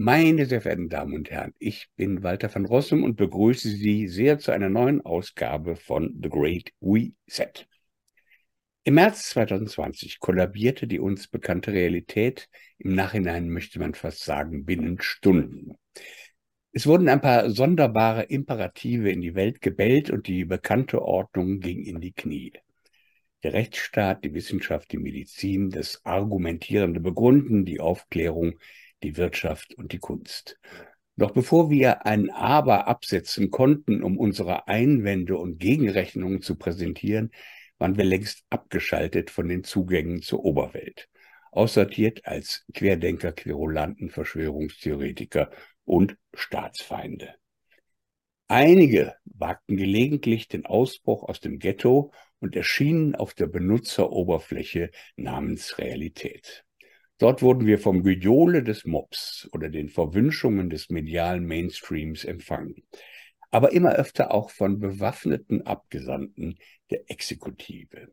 Meine sehr verehrten Damen und Herren, ich bin Walter van Rossum und begrüße Sie sehr zu einer neuen Ausgabe von The Great Reset. Im März 2020 kollabierte die uns bekannte Realität. Im Nachhinein möchte man fast sagen, binnen Stunden. Es wurden ein paar sonderbare Imperative in die Welt gebellt und die bekannte Ordnung ging in die Knie. Der Rechtsstaat, die Wissenschaft, die Medizin, das argumentierende Begründen, die Aufklärung, die Wirtschaft und die Kunst. Doch bevor wir ein Aber absetzen konnten, um unsere Einwände und Gegenrechnungen zu präsentieren, waren wir längst abgeschaltet von den Zugängen zur Oberwelt, aussortiert als Querdenker, Querulanten, Verschwörungstheoretiker und Staatsfeinde. Einige wagten gelegentlich den Ausbruch aus dem Ghetto und erschienen auf der Benutzeroberfläche namens Realität. Dort wurden wir vom Gejohle des Mobs oder den Verwünschungen des medialen Mainstreams empfangen, aber immer öfter auch von bewaffneten Abgesandten der Exekutive.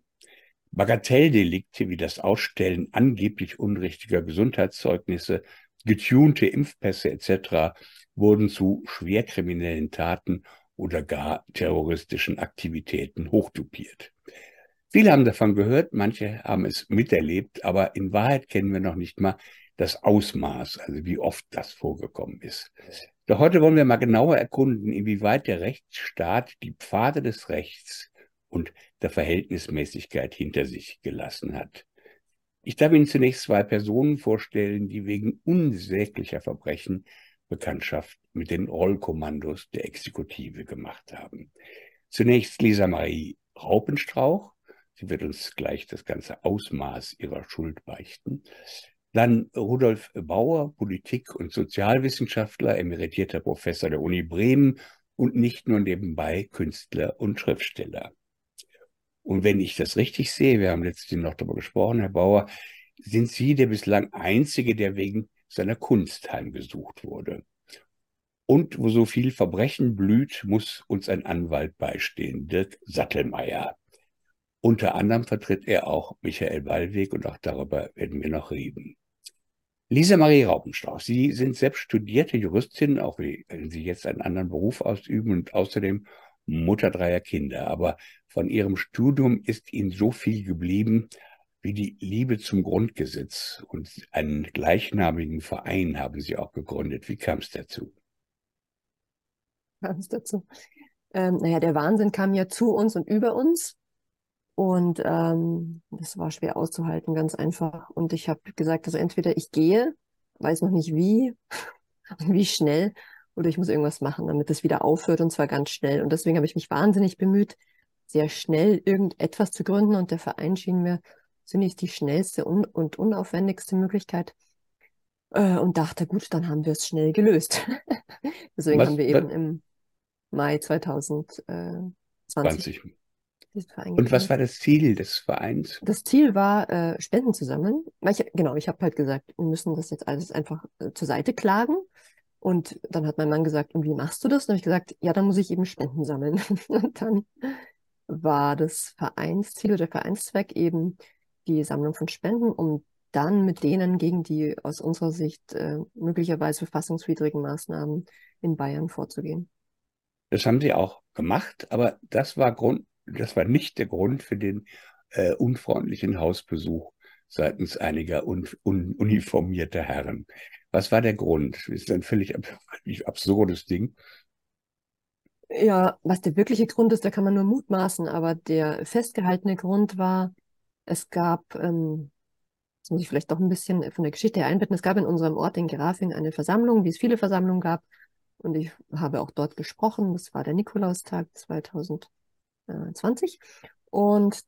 Bagatelldelikte wie das Ausstellen angeblich unrichtiger Gesundheitszeugnisse, getunte Impfpässe etc. wurden zu schwerkriminellen Taten oder gar terroristischen Aktivitäten hochdupiert. Viele haben davon gehört, manche haben es miterlebt, aber in Wahrheit kennen wir noch nicht mal das Ausmaß, also wie oft das vorgekommen ist. Doch heute wollen wir mal genauer erkunden, inwieweit der Rechtsstaat die Pfade des Rechts und der Verhältnismäßigkeit hinter sich gelassen hat. Ich darf Ihnen zunächst zwei Personen vorstellen, die wegen unsäglicher Verbrechen Bekanntschaft mit den Rollkommandos der Exekutive gemacht haben. Zunächst Lisa Marie Raupenstrauch, Sie wird uns gleich das ganze Ausmaß ihrer Schuld beichten. Dann Rudolf Bauer, Politik- und Sozialwissenschaftler, emeritierter Professor der Uni Bremen und nicht nur nebenbei Künstler und Schriftsteller. Und wenn ich das richtig sehe, wir haben letztens noch darüber gesprochen, Herr Bauer, sind Sie der bislang Einzige, der wegen seiner Kunst heimgesucht wurde. Und wo so viel Verbrechen blüht, muss uns ein Anwalt beistehen, Dirk Sattelmeier. Unter anderem vertritt er auch Michael Wallweg und auch darüber werden wir noch reden. Lisa Marie Raupenstrauch, Sie sind selbst studierte Juristin, auch wenn Sie jetzt einen anderen Beruf ausüben und außerdem Mutter dreier Kinder. Aber von Ihrem Studium ist Ihnen so viel geblieben wie die Liebe zum Grundgesetz und einen gleichnamigen Verein haben Sie auch gegründet. Wie kam es dazu? Kam es dazu? Ähm, naja, der Wahnsinn kam ja zu uns und über uns. Und ähm, das war schwer auszuhalten, ganz einfach. Und ich habe gesagt, also entweder ich gehe, weiß noch nicht wie, wie schnell, oder ich muss irgendwas machen, damit es wieder aufhört und zwar ganz schnell. Und deswegen habe ich mich wahnsinnig bemüht, sehr schnell irgendetwas zu gründen. Und der Verein schien mir zunächst die schnellste un und unaufwendigste Möglichkeit. Äh, und dachte, gut, dann haben wir es schnell gelöst. deswegen was, haben wir eben im Mai 2020 20. Und was war das Ziel des Vereins? Das Ziel war, äh, Spenden zu sammeln. Ich, genau, ich habe halt gesagt, wir müssen das jetzt alles einfach äh, zur Seite klagen. Und dann hat mein Mann gesagt, und wie machst du das? Und dann habe ich gesagt, ja, dann muss ich eben Spenden sammeln. und dann war das Vereinsziel oder der Vereinszweck eben die Sammlung von Spenden, um dann mit denen gegen die aus unserer Sicht äh, möglicherweise verfassungswidrigen Maßnahmen in Bayern vorzugehen. Das haben Sie auch gemacht, aber das war Grund, das war nicht der Grund für den äh, unfreundlichen Hausbesuch seitens einiger un un uniformierter Herren. Was war der Grund? Das ist ein völlig ab absurdes Ding. Ja, was der wirkliche Grund ist, da kann man nur mutmaßen, aber der festgehaltene Grund war, es gab, ähm, das muss ich vielleicht doch ein bisschen von der Geschichte her einbetten, es gab in unserem Ort in Grafing eine Versammlung, wie es viele Versammlungen gab, und ich habe auch dort gesprochen, das war der Nikolaustag 2000. 20. Und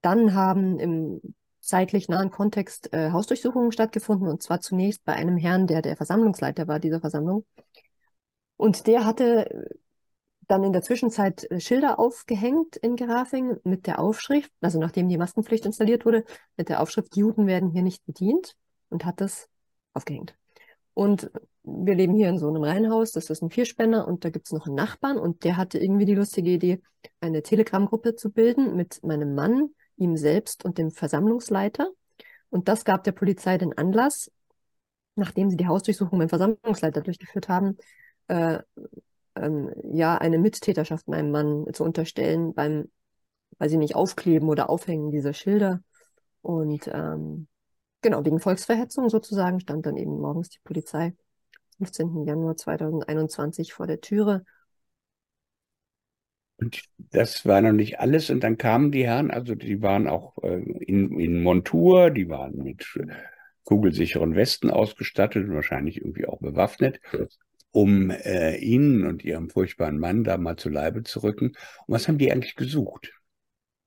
dann haben im zeitlich nahen Kontext äh, Hausdurchsuchungen stattgefunden und zwar zunächst bei einem Herrn, der der Versammlungsleiter war dieser Versammlung. Und der hatte dann in der Zwischenzeit äh, Schilder aufgehängt in Gerafing mit der Aufschrift, also nachdem die Maskenpflicht installiert wurde, mit der Aufschrift Juden werden hier nicht bedient und hat das aufgehängt. Und wir leben hier in so einem Reihenhaus, das ist ein Vierspänner und da gibt es noch einen Nachbarn und der hatte irgendwie die lustige Idee, eine Telegram-Gruppe zu bilden mit meinem Mann, ihm selbst und dem Versammlungsleiter. Und das gab der Polizei den Anlass, nachdem sie die Hausdurchsuchung beim Versammlungsleiter durchgeführt haben, äh, ähm, ja, eine Mittäterschaft meinem Mann zu unterstellen beim, weil sie nicht aufkleben oder aufhängen dieser Schilder. Und ähm, genau, wegen Volksverhetzung sozusagen stand dann eben morgens die Polizei 15. Januar 2021 vor der Türe. Und das war noch nicht alles. Und dann kamen die Herren, also die waren auch äh, in, in Montur, die waren mit kugelsicheren Westen ausgestattet und wahrscheinlich irgendwie auch bewaffnet, um äh, ihnen und ihrem furchtbaren Mann da mal zu Leibe zu rücken. Und was haben die eigentlich gesucht?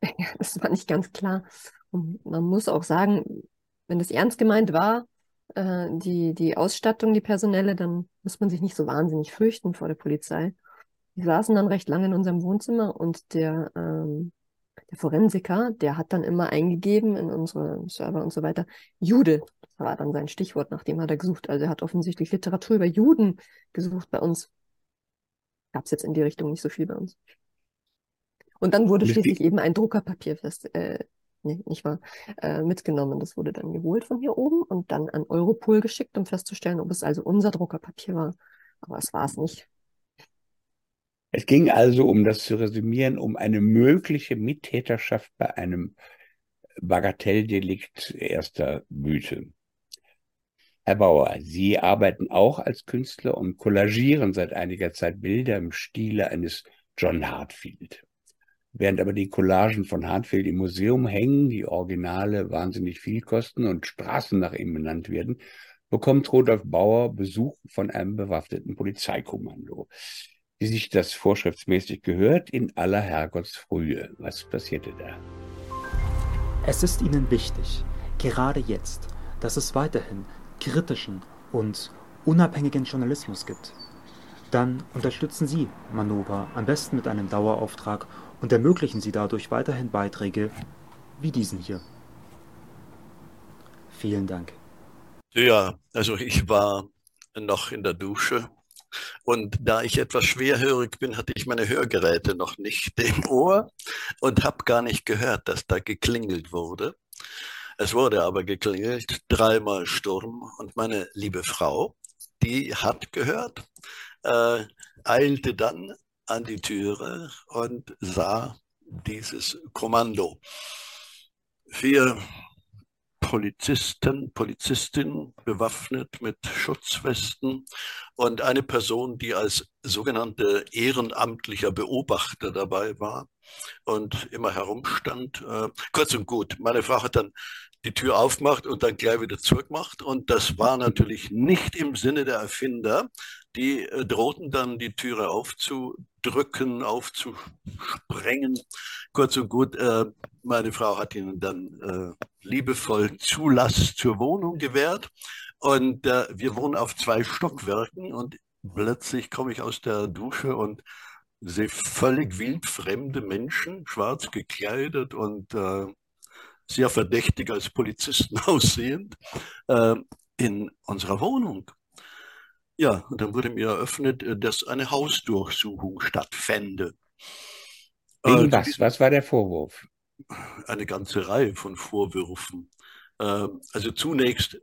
Ja, das war nicht ganz klar. Und man muss auch sagen, wenn das ernst gemeint war, äh, die, die Ausstattung, die personelle, dann muss man sich nicht so wahnsinnig fürchten vor der Polizei. Die saßen dann recht lange in unserem Wohnzimmer und der, ähm, der Forensiker, der hat dann immer eingegeben in unsere Server und so weiter, Jude. Das war dann sein Stichwort, nach dem hat er gesucht. Also er hat offensichtlich Literatur über Juden gesucht bei uns. Gab es jetzt in die Richtung nicht so viel bei uns. Und dann wurde schließlich eben ein Druckerpapier fest, äh, nee, nicht wahr, äh, mitgenommen. Das wurde dann geholt von hier oben und dann an Europol geschickt, um festzustellen, ob es also unser Druckerpapier war. Aber es war es nicht. Es ging also, um das zu resümieren, um eine mögliche Mittäterschaft bei einem Bagatelldelikt erster Güte. Herr Bauer, Sie arbeiten auch als Künstler und kollagieren seit einiger Zeit Bilder im Stile eines John Hartfield. Während aber die Collagen von Hartfield im Museum hängen, die Originale wahnsinnig viel kosten und Straßen nach ihm benannt werden, bekommt Rudolf Bauer Besuch von einem bewaffneten Polizeikommando wie sich das vorschriftsmäßig gehört, in aller Herrgottsfrühe. Was passierte da? Es ist Ihnen wichtig, gerade jetzt, dass es weiterhin kritischen und unabhängigen Journalismus gibt. Dann unterstützen Sie Manova am besten mit einem Dauerauftrag und ermöglichen Sie dadurch weiterhin Beiträge wie diesen hier. Vielen Dank. Ja, also ich war noch in der Dusche und da ich etwas schwerhörig bin, hatte ich meine Hörgeräte noch nicht im Ohr und habe gar nicht gehört, dass da geklingelt wurde. Es wurde aber geklingelt, dreimal Sturm und meine liebe Frau, die hat gehört, äh, eilte dann an die Türe und sah dieses Kommando. Vier Polizisten, Polizistin bewaffnet mit Schutzwesten und eine Person, die als sogenannte ehrenamtlicher Beobachter dabei war und immer herumstand. Äh, kurz und gut, meine Frau hat dann die Tür aufgemacht und dann gleich wieder zurückgemacht. Und das war natürlich nicht im Sinne der Erfinder. Die äh, drohten dann die Türe aufzudrücken, aufzusprengen. Kurz und gut, äh, meine Frau hat ihnen dann äh, liebevoll Zulass zur Wohnung gewährt. Und wir wohnen auf zwei Stockwerken und plötzlich komme ich aus der Dusche und sehe völlig wildfremde Menschen, schwarz gekleidet und äh, sehr verdächtig als Polizisten aussehend, äh, in unserer Wohnung. Ja, und dann wurde mir eröffnet, äh, dass eine Hausdurchsuchung stattfände. Wegen äh, was? Was war der Vorwurf? Eine ganze Reihe von Vorwürfen. Äh, also zunächst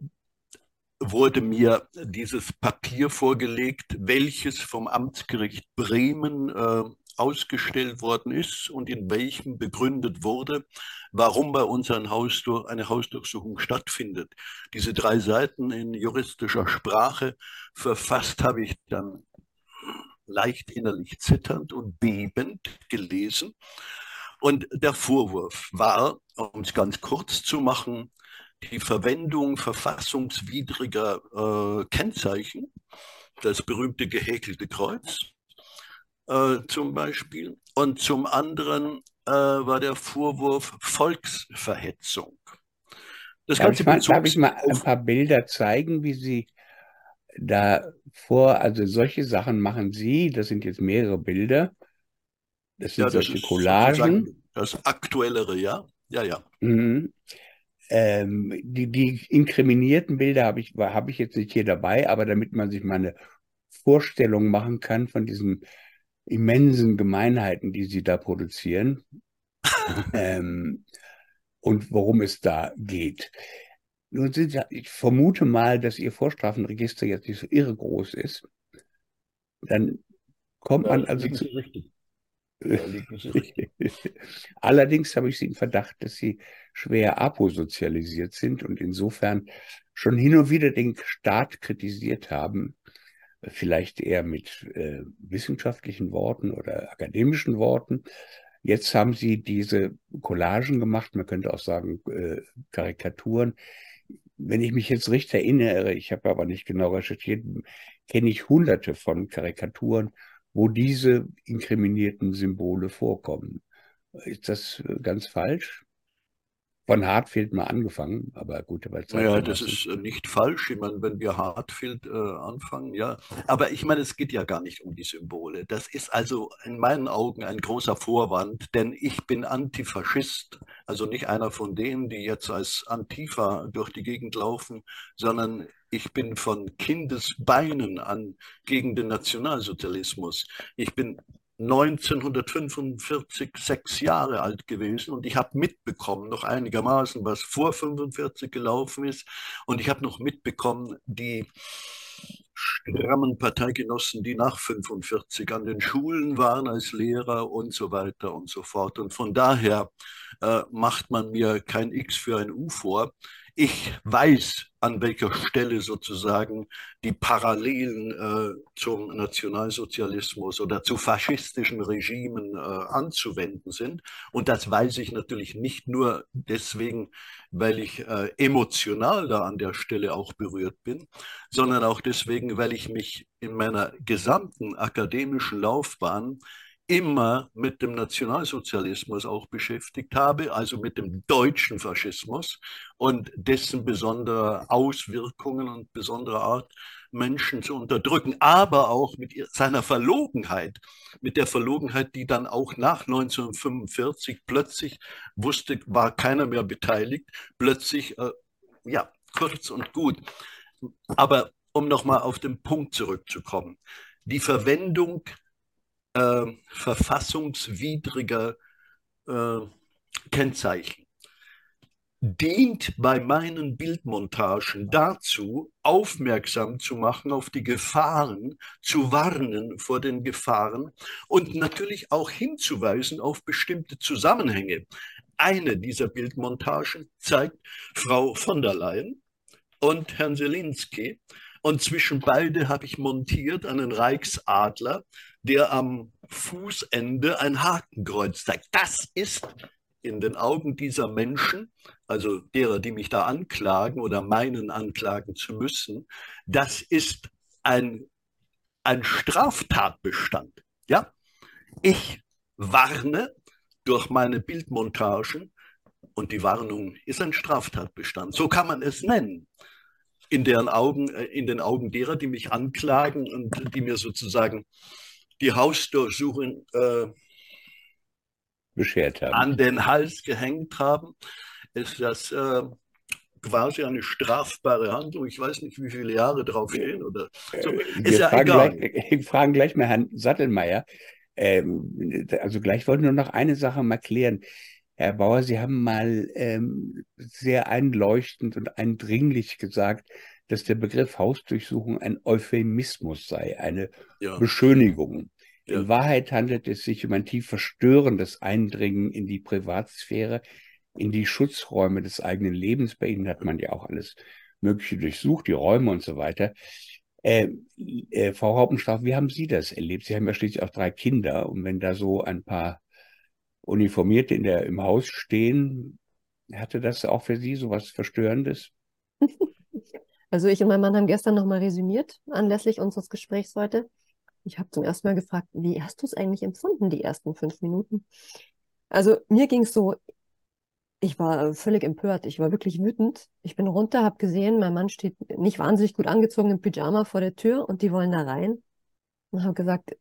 wurde mir dieses Papier vorgelegt, welches vom Amtsgericht Bremen äh, ausgestellt worden ist und in welchem begründet wurde, warum bei uns ein Hausdur eine Hausdurchsuchung stattfindet. Diese drei Seiten in juristischer Sprache verfasst habe ich dann leicht innerlich zitternd und bebend gelesen. Und der Vorwurf war, um es ganz kurz zu machen, die Verwendung verfassungswidriger äh, Kennzeichen, das berühmte gehäkelte Kreuz äh, zum Beispiel, und zum anderen äh, war der Vorwurf Volksverhetzung. Das darf, ich mal, darf ich mal ein paar Bilder zeigen, wie Sie da vor, also solche Sachen machen Sie, das sind jetzt mehrere Bilder. Das sind ja, das solche Collagen. Das aktuellere, ja. Ja, ja. Mhm. Ähm, die, die inkriminierten Bilder habe ich, hab ich jetzt nicht hier dabei, aber damit man sich mal eine Vorstellung machen kann von diesen immensen Gemeinheiten, die sie da produzieren ähm, und worum es da geht. nun sind ja, ich vermute mal, dass Ihr Vorstrafenregister jetzt nicht so irre groß ist. Dann kommt man also zu. Richtig. Allerdings habe ich Sie im Verdacht, dass Sie schwer aposozialisiert sind und insofern schon hin und wieder den Staat kritisiert haben, vielleicht eher mit äh, wissenschaftlichen Worten oder akademischen Worten. Jetzt haben Sie diese Collagen gemacht, man könnte auch sagen äh, Karikaturen. Wenn ich mich jetzt richtig erinnere, ich habe aber nicht genau recherchiert, kenne ich hunderte von Karikaturen wo diese inkriminierten Symbole vorkommen. Ist das äh, ganz falsch? Von Hartfield mal angefangen, aber gut, aber Ja, das ist äh, nicht falsch. Ich meine, wenn wir Hartfield äh, anfangen, ja. Aber ich meine, es geht ja gar nicht um die Symbole. Das ist also in meinen Augen ein großer Vorwand, denn ich bin Antifaschist, also nicht einer von denen, die jetzt als Antifa durch die Gegend laufen, sondern ich bin von Kindesbeinen an gegen den Nationalsozialismus. Ich bin 1945 sechs Jahre alt gewesen und ich habe mitbekommen, noch einigermaßen, was vor 45 gelaufen ist. Und ich habe noch mitbekommen, die strammen Parteigenossen, die nach 45 an den Schulen waren als Lehrer und so weiter und so fort. Und von daher äh, macht man mir kein X für ein U vor. Ich weiß, an welcher Stelle sozusagen die Parallelen äh, zum Nationalsozialismus oder zu faschistischen Regimen äh, anzuwenden sind. Und das weiß ich natürlich nicht nur deswegen, weil ich äh, emotional da an der Stelle auch berührt bin, sondern auch deswegen, weil ich mich in meiner gesamten akademischen Laufbahn immer mit dem Nationalsozialismus auch beschäftigt habe, also mit dem deutschen Faschismus und dessen besondere Auswirkungen und besondere Art, Menschen zu unterdrücken, aber auch mit seiner Verlogenheit, mit der Verlogenheit, die dann auch nach 1945 plötzlich wusste, war keiner mehr beteiligt, plötzlich, äh, ja, kurz und gut. Aber um nochmal auf den Punkt zurückzukommen, die Verwendung äh, verfassungswidriger äh, Kennzeichen dient bei meinen Bildmontagen dazu, aufmerksam zu machen auf die Gefahren, zu warnen vor den Gefahren und natürlich auch hinzuweisen auf bestimmte Zusammenhänge. Eine dieser Bildmontagen zeigt Frau von der Leyen und Herrn Selinski. Und zwischen beide habe ich montiert einen Reichsadler, der am Fußende ein Hakenkreuz zeigt. Das ist in den Augen dieser Menschen, also derer, die mich da anklagen oder meinen anklagen zu müssen, das ist ein, ein Straftatbestand. Ja? Ich warne durch meine Bildmontagen und die Warnung ist ein Straftatbestand. So kann man es nennen. In deren Augen, äh, in den Augen derer, die mich anklagen und die mir sozusagen die Hausdurchsuchung äh, beschert haben. an den Hals gehängt haben, ist das äh, quasi eine strafbare Handlung. Ich weiß nicht, wie viele Jahre draufstehen oder so. Äh, ist ja egal. Gleich, wir fragen gleich mal Herrn Sattelmeier. Ähm, also gleich wollte ich nur noch eine Sache mal klären. Herr Bauer, Sie haben mal ähm, sehr einleuchtend und eindringlich gesagt, dass der Begriff Hausdurchsuchung ein Euphemismus sei, eine ja. Beschönigung. Ja. In Wahrheit handelt es sich um ein tief verstörendes Eindringen in die Privatsphäre, in die Schutzräume des eigenen Lebens. Bei Ihnen hat man ja auch alles Mögliche durchsucht, die Räume und so weiter. Äh, äh, Frau Hauptenstraf, wie haben Sie das erlebt? Sie haben ja schließlich auch drei Kinder und wenn da so ein paar Uniformierte in der, im Haus stehen, hatte das auch für Sie so was Verstörendes? Also ich und mein Mann haben gestern nochmal resümiert anlässlich unseres Gesprächs heute. Ich habe zum ersten Mal gefragt, wie hast du es eigentlich empfunden, die ersten fünf Minuten? Also mir ging es so, ich war völlig empört, ich war wirklich wütend. Ich bin runter, habe gesehen, mein Mann steht nicht wahnsinnig gut angezogen im Pyjama vor der Tür und die wollen da rein. Und habe gesagt,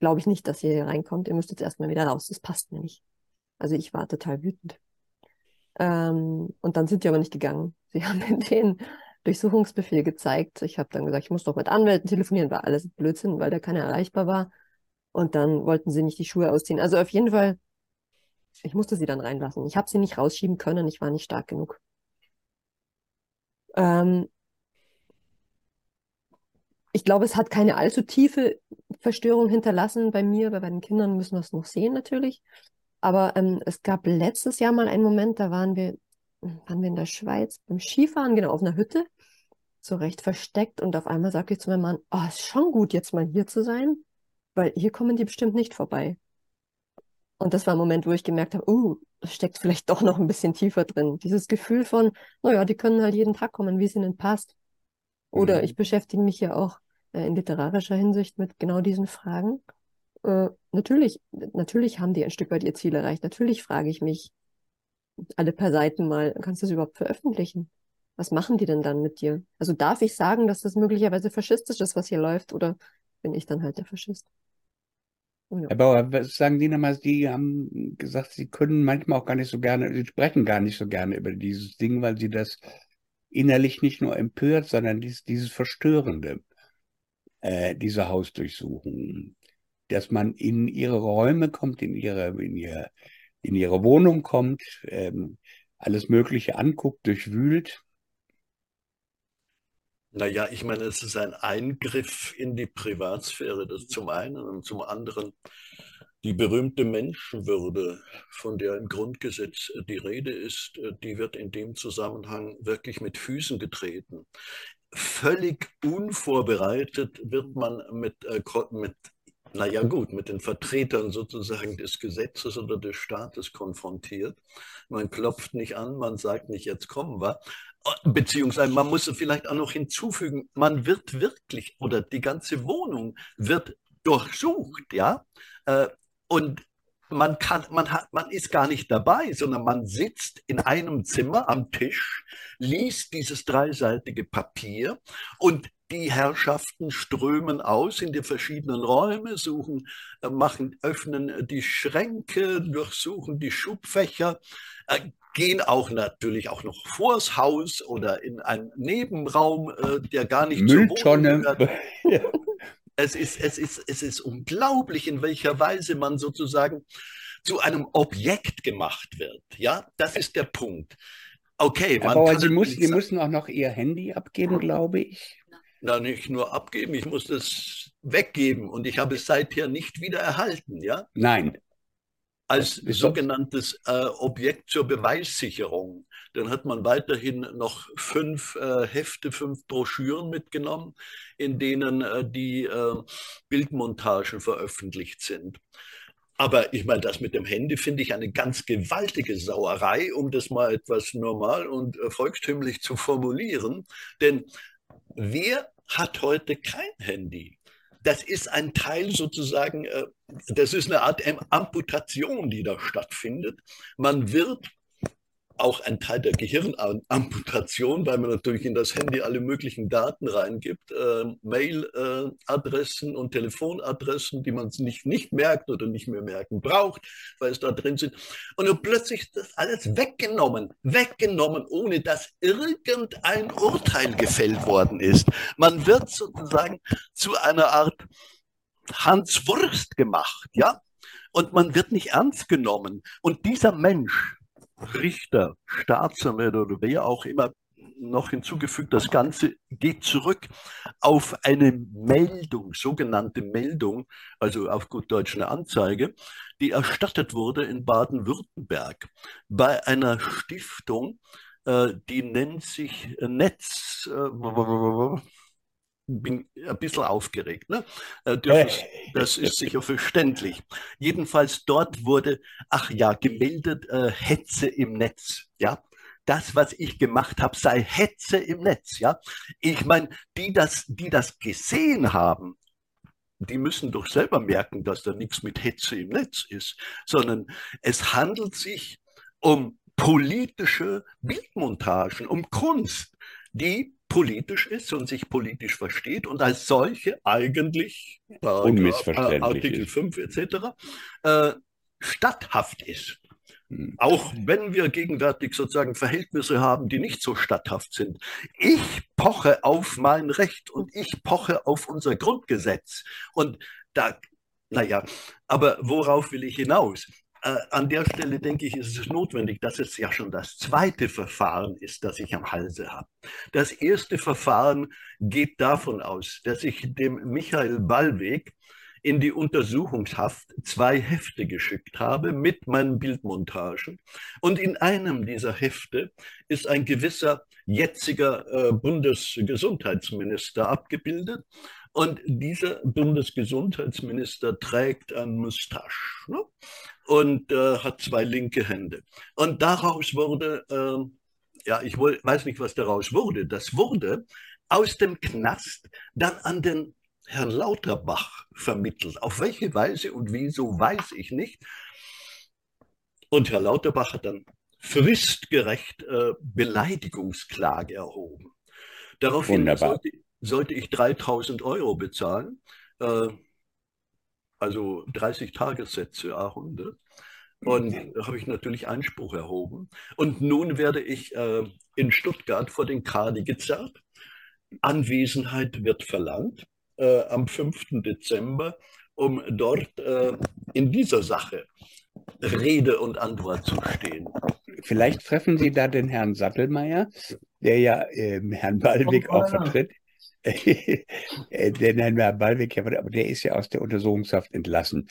glaube ich nicht, dass ihr hier reinkommt, ihr müsst jetzt erstmal wieder raus, das passt mir nicht. Also ich war total wütend. Ähm, und dann sind die aber nicht gegangen. Sie haben mir den Durchsuchungsbefehl gezeigt. Ich habe dann gesagt, ich muss doch mit Anwälten telefonieren, war alles Blödsinn, weil der keiner erreichbar war. Und dann wollten sie nicht die Schuhe ausziehen. Also auf jeden Fall, ich musste sie dann reinlassen. Ich habe sie nicht rausschieben können, ich war nicht stark genug. Ähm, ich glaube, es hat keine allzu tiefe Verstörung hinterlassen bei mir, bei den Kindern müssen wir es noch sehen natürlich. Aber ähm, es gab letztes Jahr mal einen Moment, da waren wir, waren wir in der Schweiz beim Skifahren, genau auf einer Hütte, so recht versteckt. Und auf einmal sagte ich zu meinem Mann, oh, ist schon gut, jetzt mal hier zu sein, weil hier kommen die bestimmt nicht vorbei. Und das war ein Moment, wo ich gemerkt habe, uh, das steckt vielleicht doch noch ein bisschen tiefer drin. Dieses Gefühl von, naja, die können halt jeden Tag kommen, wie es ihnen passt. Oder mhm. ich beschäftige mich ja auch äh, in literarischer Hinsicht mit genau diesen Fragen. Äh, natürlich, natürlich haben die ein Stück weit ihr Ziel erreicht. Natürlich frage ich mich alle paar Seiten mal, kannst du das überhaupt veröffentlichen? Was machen die denn dann mit dir? Also darf ich sagen, dass das möglicherweise faschistisch ist, was hier läuft, oder bin ich dann halt der Faschist? Ja. Herr Bauer, was sagen die nochmal? Die haben gesagt, sie können manchmal auch gar nicht so gerne, sie sprechen gar nicht so gerne über dieses Ding, weil sie das innerlich nicht nur empört, sondern dieses, dieses Verstörende, äh, diese Hausdurchsuchungen, dass man in ihre Räume kommt, in ihre, in ihre, in ihre Wohnung kommt, ähm, alles Mögliche anguckt, durchwühlt. Naja, ich meine, es ist ein Eingriff in die Privatsphäre, das zum einen und zum anderen die berühmte Menschenwürde, von der im Grundgesetz die Rede ist, die wird in dem Zusammenhang wirklich mit Füßen getreten. Völlig unvorbereitet wird man mit, äh, mit naja gut, mit den Vertretern sozusagen des Gesetzes oder des Staates konfrontiert. Man klopft nicht an, man sagt nicht, jetzt kommen wir. Beziehungsweise man muss vielleicht auch noch hinzufügen, man wird wirklich oder die ganze Wohnung wird durchsucht, ja. Äh, und man kann, man hat, man ist gar nicht dabei, sondern man sitzt in einem Zimmer am Tisch, liest dieses dreiseitige Papier und die Herrschaften strömen aus in die verschiedenen Räume, suchen, äh, machen, öffnen die Schränke, durchsuchen die Schubfächer, äh, gehen auch natürlich auch noch vors Haus oder in einen Nebenraum, äh, der gar nicht Mülltonne. ja. Es ist, es, ist, es ist unglaublich, in welcher Weise man sozusagen zu einem Objekt gemacht wird. Ja, das ist der Punkt. Okay, man Aber Sie, muss, Sie müssen auch noch Ihr Handy abgeben, glaube ich. Na, nicht nur abgeben, ich muss es weggeben und ich habe es seither nicht wieder erhalten, ja? Nein als sogenanntes äh, Objekt zur Beweissicherung. Dann hat man weiterhin noch fünf äh, Hefte, fünf Broschüren mitgenommen, in denen äh, die äh, Bildmontagen veröffentlicht sind. Aber ich meine, das mit dem Handy finde ich eine ganz gewaltige Sauerei, um das mal etwas normal und volkstümlich zu formulieren. Denn wer hat heute kein Handy? das ist ein Teil sozusagen, äh, das ist eine Art Amputation, die da stattfindet. Man wird auch ein Teil der Gehirnamputation, weil man natürlich in das Handy alle möglichen Daten reingibt, äh, Mail-Adressen und Telefonadressen, die man nicht, nicht merkt oder nicht mehr merken braucht, weil es da drin sind. Und dann plötzlich ist das alles weggenommen, weggenommen, ohne dass irgendein Urteil gefällt worden ist. Man wird sozusagen zu einer Art Hans Wurst gemacht, ja? Und man wird nicht ernst genommen. Und dieser Mensch, Richter, Staatsanwälte oder wer auch immer noch hinzugefügt, das Ganze geht zurück auf eine Meldung, sogenannte Meldung, also auf gut Deutsch eine Anzeige, die erstattet wurde in Baden-Württemberg bei einer Stiftung, äh, die nennt sich Netz, äh, bin ein bisschen aufgeregt. Ne? Äh, das ist sicher verständlich. Jedenfalls dort wurde, ach ja, gemeldet äh, Hetze im Netz. Ja, das, was ich gemacht habe, sei Hetze im Netz. Ja, ich meine, die das, die das gesehen haben, die müssen doch selber merken, dass da nichts mit Hetze im Netz ist, sondern es handelt sich um politische Bildmontagen, um Kunst, die politisch ist und sich politisch versteht und als solche eigentlich Unmissverständlich Artikel 5 etc. Äh, statthaft ist. Hm. Auch wenn wir gegenwärtig sozusagen Verhältnisse haben, die nicht so statthaft sind. Ich poche auf mein Recht und ich poche auf unser Grundgesetz. Und da, naja, aber worauf will ich hinaus? Äh, an der Stelle denke ich, ist es notwendig, dass es ja schon das zweite Verfahren ist, das ich am Halse habe. Das erste Verfahren geht davon aus, dass ich dem Michael Ballweg in die Untersuchungshaft zwei Hefte geschickt habe mit meinen Bildmontagen. Und in einem dieser Hefte ist ein gewisser jetziger äh, Bundesgesundheitsminister abgebildet. Und dieser Bundesgesundheitsminister trägt ein Mustache ne? und äh, hat zwei linke Hände. Und daraus wurde, äh, ja, ich weiß nicht, was daraus wurde. Das wurde aus dem Knast dann an den Herrn Lauterbach vermittelt. Auf welche Weise und wieso weiß ich nicht. Und Herr Lauterbach hat dann fristgerecht äh, Beleidigungsklage erhoben. Daraufhin sollte, sollte, ich 3000 Euro bezahlen, äh, also 30 Tagessätze, A100. Und da habe ich natürlich Einspruch erhoben. Und nun werde ich äh, in Stuttgart vor den Kadi gezerrt. Anwesenheit wird verlangt äh, am 5. Dezember, um dort äh, in dieser Sache Rede und Antwort zu stehen. Vielleicht treffen Sie da den Herrn Sattelmeier, der ja äh, Herrn Ballweg auch vertritt. Äh, den Herrn Ballweg, aber der ist ja aus der Untersuchungshaft entlassen.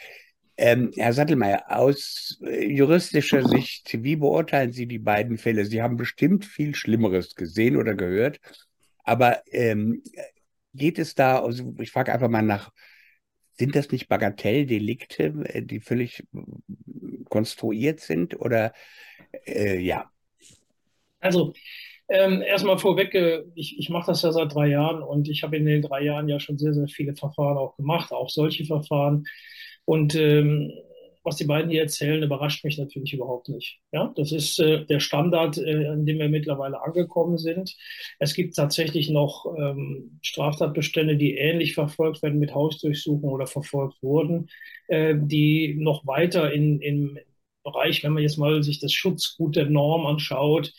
Ähm, Herr Sattelmeier, aus äh, juristischer Sicht, wie beurteilen Sie die beiden Fälle? Sie haben bestimmt viel Schlimmeres gesehen oder gehört, aber ähm, geht es da, also ich frage einfach mal nach, sind das nicht Bagatelldelikte, äh, die völlig konstruiert sind oder äh, ja? Also ähm, erstmal vorweg, äh, ich, ich mache das ja seit drei Jahren und ich habe in den drei Jahren ja schon sehr, sehr viele Verfahren auch gemacht, auch solche Verfahren. Und ähm, was die beiden hier erzählen, überrascht mich natürlich überhaupt nicht. Ja, das ist äh, der Standard, äh, an dem wir mittlerweile angekommen sind. Es gibt tatsächlich noch ähm, Straftatbestände, die ähnlich verfolgt werden mit Hausdurchsuchungen oder verfolgt wurden, äh, die noch weiter in, im Bereich, wenn man jetzt mal sich das Schutzgut der Norm anschaut,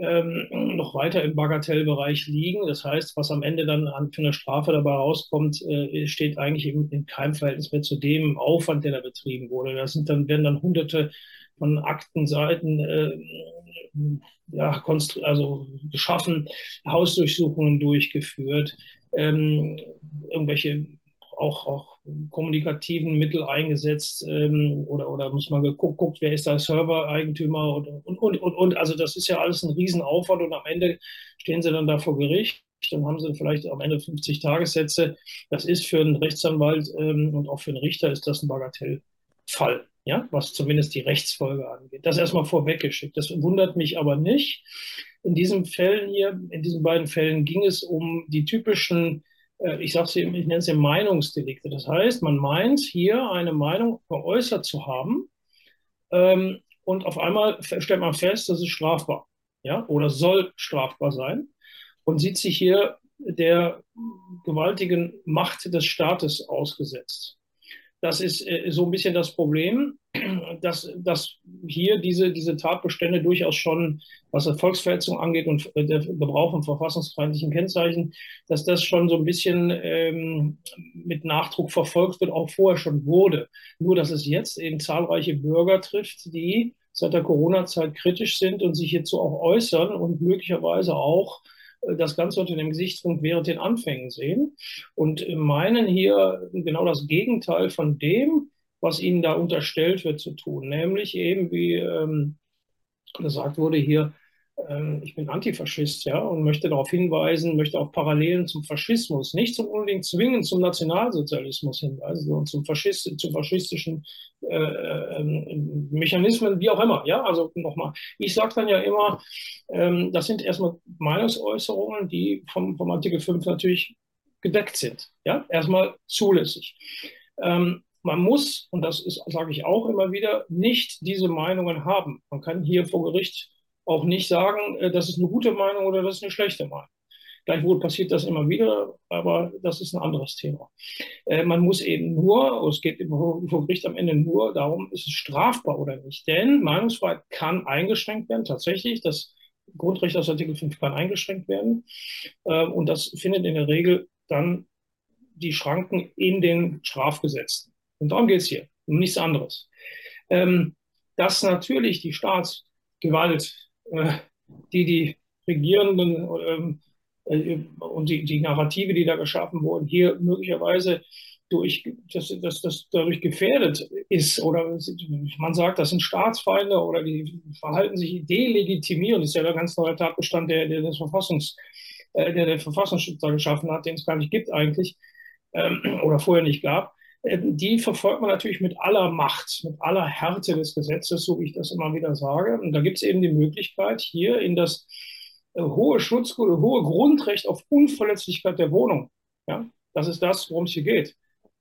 ähm, noch weiter im Bagatellbereich liegen. Das heißt, was am Ende dann an, für eine Strafe dabei rauskommt, äh, steht eigentlich im, in keinem Verhältnis mehr zu dem Aufwand, der da betrieben wurde. Das sind dann, werden dann hunderte von Aktenseiten äh, ja, also geschaffen, Hausdurchsuchungen durchgeführt, ähm, irgendwelche auch, auch kommunikativen Mittel eingesetzt ähm, oder, oder muss man geguckt, wer ist da Server-Eigentümer und, und, und, und, und. Also das ist ja alles ein Riesenaufwand und am Ende stehen sie dann da vor Gericht. Dann haben sie vielleicht am Ende 50 Tagessätze. Das ist für einen Rechtsanwalt ähm, und auch für einen Richter ist das ein Bagatellfall, ja, was zumindest die Rechtsfolge angeht. Das erstmal vorweggeschickt. Das wundert mich aber nicht. In diesen Fällen hier, in diesen beiden Fällen ging es um die typischen ich sage sie, ich nenne sie Meinungsdelikte. Das heißt, man meint hier eine Meinung geäußert zu haben ähm, und auf einmal stellt man fest, das ist strafbar, ja, oder soll strafbar sein und sieht sich hier der gewaltigen Macht des Staates ausgesetzt. Das ist äh, so ein bisschen das Problem, dass, dass hier diese, diese Tatbestände durchaus schon, was Volksverhetzung angeht und äh, der Gebrauch von verfassungsfeindlichen Kennzeichen, dass das schon so ein bisschen ähm, mit Nachdruck verfolgt wird, auch vorher schon wurde. Nur, dass es jetzt eben zahlreiche Bürger trifft, die seit der Corona-Zeit kritisch sind und sich hierzu auch äußern und möglicherweise auch das Ganze unter dem Gesichtspunkt während den Anfängen sehen und meinen hier genau das Gegenteil von dem, was ihnen da unterstellt wird zu tun, nämlich eben, wie ähm, gesagt wurde hier, ich bin Antifaschist, ja, und möchte darauf hinweisen, möchte auf Parallelen zum Faschismus, nicht zum unbedingt zwingend zum Nationalsozialismus hinweisen, sondern zum Faschist, zu faschistischen äh, äh, Mechanismen, wie auch immer, ja, also nochmal, ich sage dann ja immer, ähm, das sind erstmal Meinungsäußerungen, die vom, vom Artikel 5 natürlich gedeckt sind, ja, erstmal zulässig. Ähm, man muss, und das sage ich auch immer wieder, nicht diese Meinungen haben. Man kann hier vor Gericht auch nicht sagen, äh, das ist eine gute Meinung oder das ist eine schlechte Meinung. Gleichwohl passiert das immer wieder, aber das ist ein anderes Thema. Äh, man muss eben nur, es geht vor Gericht am Ende nur darum, ist es strafbar oder nicht. Denn Meinungsfreiheit kann eingeschränkt werden, tatsächlich. Das Grundrecht aus Artikel 5 kann eingeschränkt werden. Äh, und das findet in der Regel dann die Schranken in den Strafgesetzen. Und darum geht es hier, um nichts anderes. ähm, dass natürlich die Staatsgewalt, die die Regierenden ähm, äh, und die, die Narrative, die da geschaffen wurden, hier möglicherweise durch, dass, dass das dadurch gefährdet ist oder man sagt, das sind Staatsfeinde oder die verhalten sich delegitimieren, das ist ja der ganz neue Tatbestand, der, der das Verfassungs, äh, der der Verfassungsschutz da geschaffen hat, den es gar nicht gibt eigentlich ähm, oder vorher nicht gab. Äh, die verfolgt man natürlich mit aller Macht, mit aller Härte des Gesetzes, so wie ich das immer wieder sage. Und da gibt es eben die Möglichkeit, hier in das äh, hohe Schutz, hohe Grundrecht auf Unverletzlichkeit der Wohnung, ja, das ist das, worum es hier geht,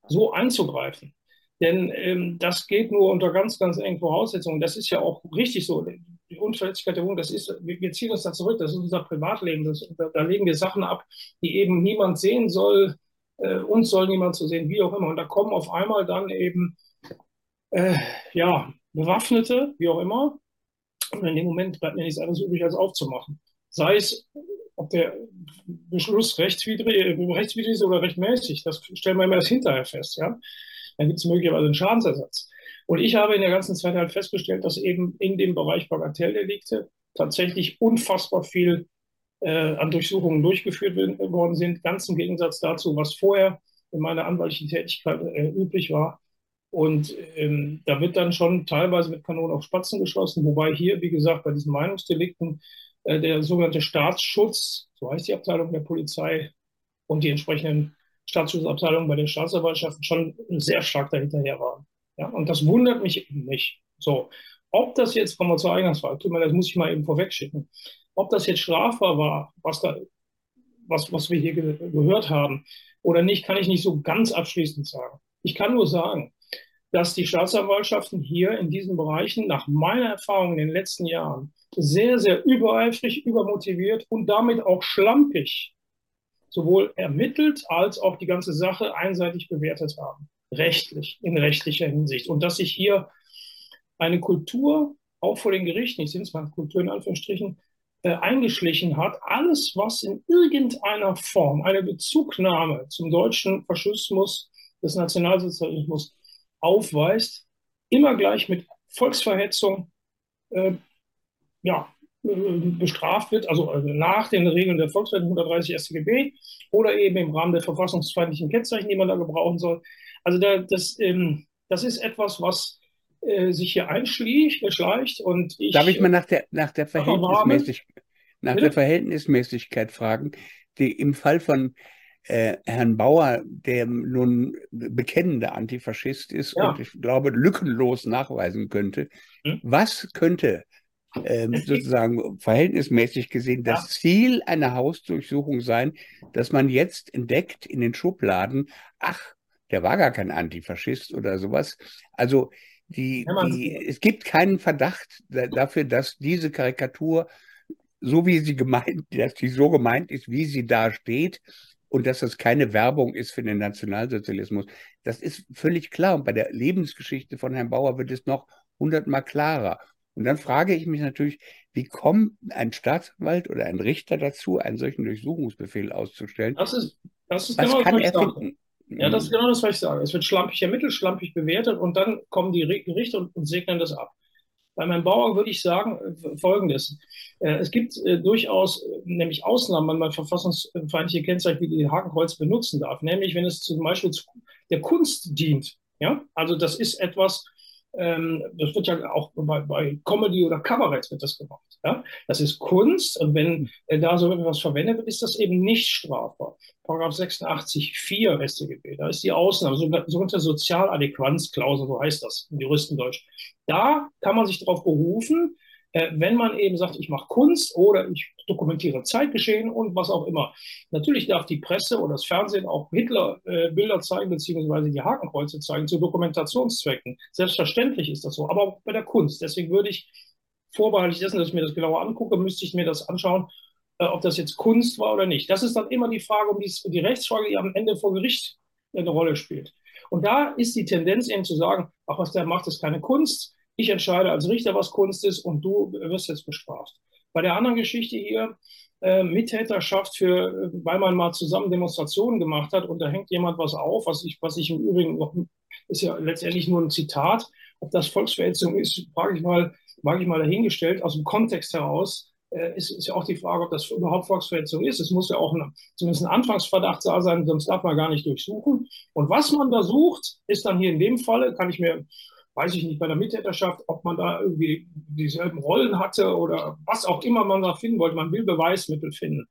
so einzugreifen. Denn ähm, das geht nur unter ganz, ganz engen Voraussetzungen. Das ist ja auch richtig so. Die Unverletzlichkeit der Wohnung, das ist, wir ziehen uns da zurück, das ist unser Privatleben. Das, da, da, legen wir Sachen ab, die eben niemand sehen soll, äh, uns soll niemand zu sehen, wie auch immer. Und da kommen auf einmal dann eben, äh, ja, Bewaffnete, wie auch immer. Und in dem Moment bleibt mir nichts anderes übrig, als aufzumachen. Sei es, ob der Beschluss rechtswidrig, rechtswidrig ist oder rechtmäßig, das stellen wir immer erst hinterher fest. Ja? Dann gibt es möglicherweise einen Schadensersatz. Und ich habe in der ganzen Zeit halt festgestellt, dass eben in dem Bereich Bagatelldelikte tatsächlich unfassbar viel äh, an Durchsuchungen durchgeführt worden sind, ganz im Gegensatz dazu, was vorher in meiner anwaltlichen Tätigkeit äh, üblich war. Und ähm, da wird dann schon teilweise mit Kanonen auf Spatzen geschossen, wobei hier, wie gesagt, bei diesen Meinungsdelikten äh, der sogenannte Staatsschutz, so heißt die Abteilung der Polizei und die entsprechenden Staatsschutzabteilungen bei den Staatsanwaltschaften schon sehr stark dahinterher waren. Ja, und das wundert mich eben nicht. So, ob das jetzt, kommen wir zur Eingangsfrage, tut mir das muss ich mal eben vorwegschicken, ob das jetzt strafbar war, was, da, was, was wir hier ge gehört haben oder nicht, kann ich nicht so ganz abschließend sagen. Ich kann nur sagen, dass die Staatsanwaltschaften hier in diesen Bereichen nach meiner Erfahrung in den letzten Jahren sehr, sehr übereifrig, übermotiviert und damit auch schlampig sowohl ermittelt als auch die ganze Sache einseitig bewertet haben. Rechtlich, in rechtlicher Hinsicht. Und dass sich hier eine Kultur, auch vor den Gerichten, ich sind es mal Kultur in Anführungsstrichen, äh, eingeschlichen hat, alles, was in irgendeiner Form eine Bezugnahme zum deutschen Faschismus, des Nationalsozialismus aufweist, immer gleich mit Volksverhetzung äh, ja, äh, bestraft wird, also, also nach den Regeln der Volksverhetzung 130 StGB oder eben im Rahmen der verfassungsfeindlichen Kennzeichen, die man da gebrauchen soll. Also da, das, ähm, das ist etwas, was äh, sich hier einschleicht und ich. Darf ich mal nach der, nach der, Verhältnismäßig, nach der Verhältnismäßigkeit fragen, die im Fall von äh, Herrn Bauer, der nun bekennender Antifaschist ist ja. und ich glaube lückenlos nachweisen könnte, hm? was könnte ähm, sozusagen verhältnismäßig gesehen das ja. Ziel einer Hausdurchsuchung sein, dass man jetzt entdeckt in den Schubladen, ach, der war gar kein Antifaschist oder sowas. Also die, die, es gibt keinen Verdacht dafür, dass diese Karikatur, so wie sie gemeint, dass die so gemeint ist, wie sie da steht, und dass das keine Werbung ist für den Nationalsozialismus. Das ist völlig klar. Und bei der Lebensgeschichte von Herrn Bauer wird es noch hundertmal klarer. Und dann frage ich mich natürlich, wie kommt ein Staatsanwalt oder ein Richter dazu, einen solchen Durchsuchungsbefehl auszustellen? Das ist, das ist Was genau kann er finden? Ja, das ist genau das, was ich sage. Es wird schlampig ermittelt, schlampig bewertet und dann kommen die Gerichte und, und segnen das ab. Bei meinem Bauer würde ich sagen äh, Folgendes. Äh, es gibt äh, durchaus nämlich Ausnahmen, wenn man verfassungsfeindliche Kennzeichen wie die Hakenkreuz benutzen darf. Nämlich, wenn es zum Beispiel der Kunst dient. Ja, also das ist etwas, ähm, das wird ja auch bei, bei, Comedy oder Kabarett wird das gemacht. Ja? Das ist Kunst und wenn äh, da so etwas verwendet wird, ist das eben nicht strafbar. Paragraph 86 4 StGB, da ist die Ausnahme, sogenannte Sozialadäquanzklausel, so heißt das im Juristendeutsch. Da kann man sich darauf berufen, äh, wenn man eben sagt, ich mache Kunst oder ich dokumentiere Zeitgeschehen und was auch immer. Natürlich darf die Presse oder das Fernsehen auch Hitler-Bilder äh, zeigen, beziehungsweise die Hakenkreuze zeigen zu Dokumentationszwecken. Selbstverständlich ist das so, aber auch bei der Kunst. Deswegen würde ich vorbehaltlich dessen, dass ich mir das genauer angucke, müsste ich mir das anschauen, äh, ob das jetzt Kunst war oder nicht. Das ist dann immer die Frage, um die, die Rechtsfrage, die am Ende vor Gericht eine Rolle spielt. Und da ist die Tendenz eben zu sagen, ach, was der macht, ist keine Kunst ich entscheide als Richter, was Kunst ist und du wirst jetzt bestraft. Bei der anderen Geschichte hier, äh, Mittäterschaft für, weil man mal zusammen Demonstrationen gemacht hat und da hängt jemand was auf, was ich, was ich im Übrigen noch, ist ja letztendlich nur ein Zitat Ob das Volksverhetzung ist, frage ich mal, wage ich mal dahingestellt. Aus dem Kontext heraus äh, ist, ist ja auch die Frage, ob das überhaupt Volksverhetzung ist. Es muss ja auch ein, zumindest ein Anfangsverdacht da sein, sonst darf man gar nicht durchsuchen. Und was man da sucht, ist dann hier in dem Falle, kann ich mir weiß ich nicht, bei der Mittäterschaft, ob man da irgendwie dieselben Rollen hatte oder was auch immer man da finden wollte. Man will Beweismittel finden.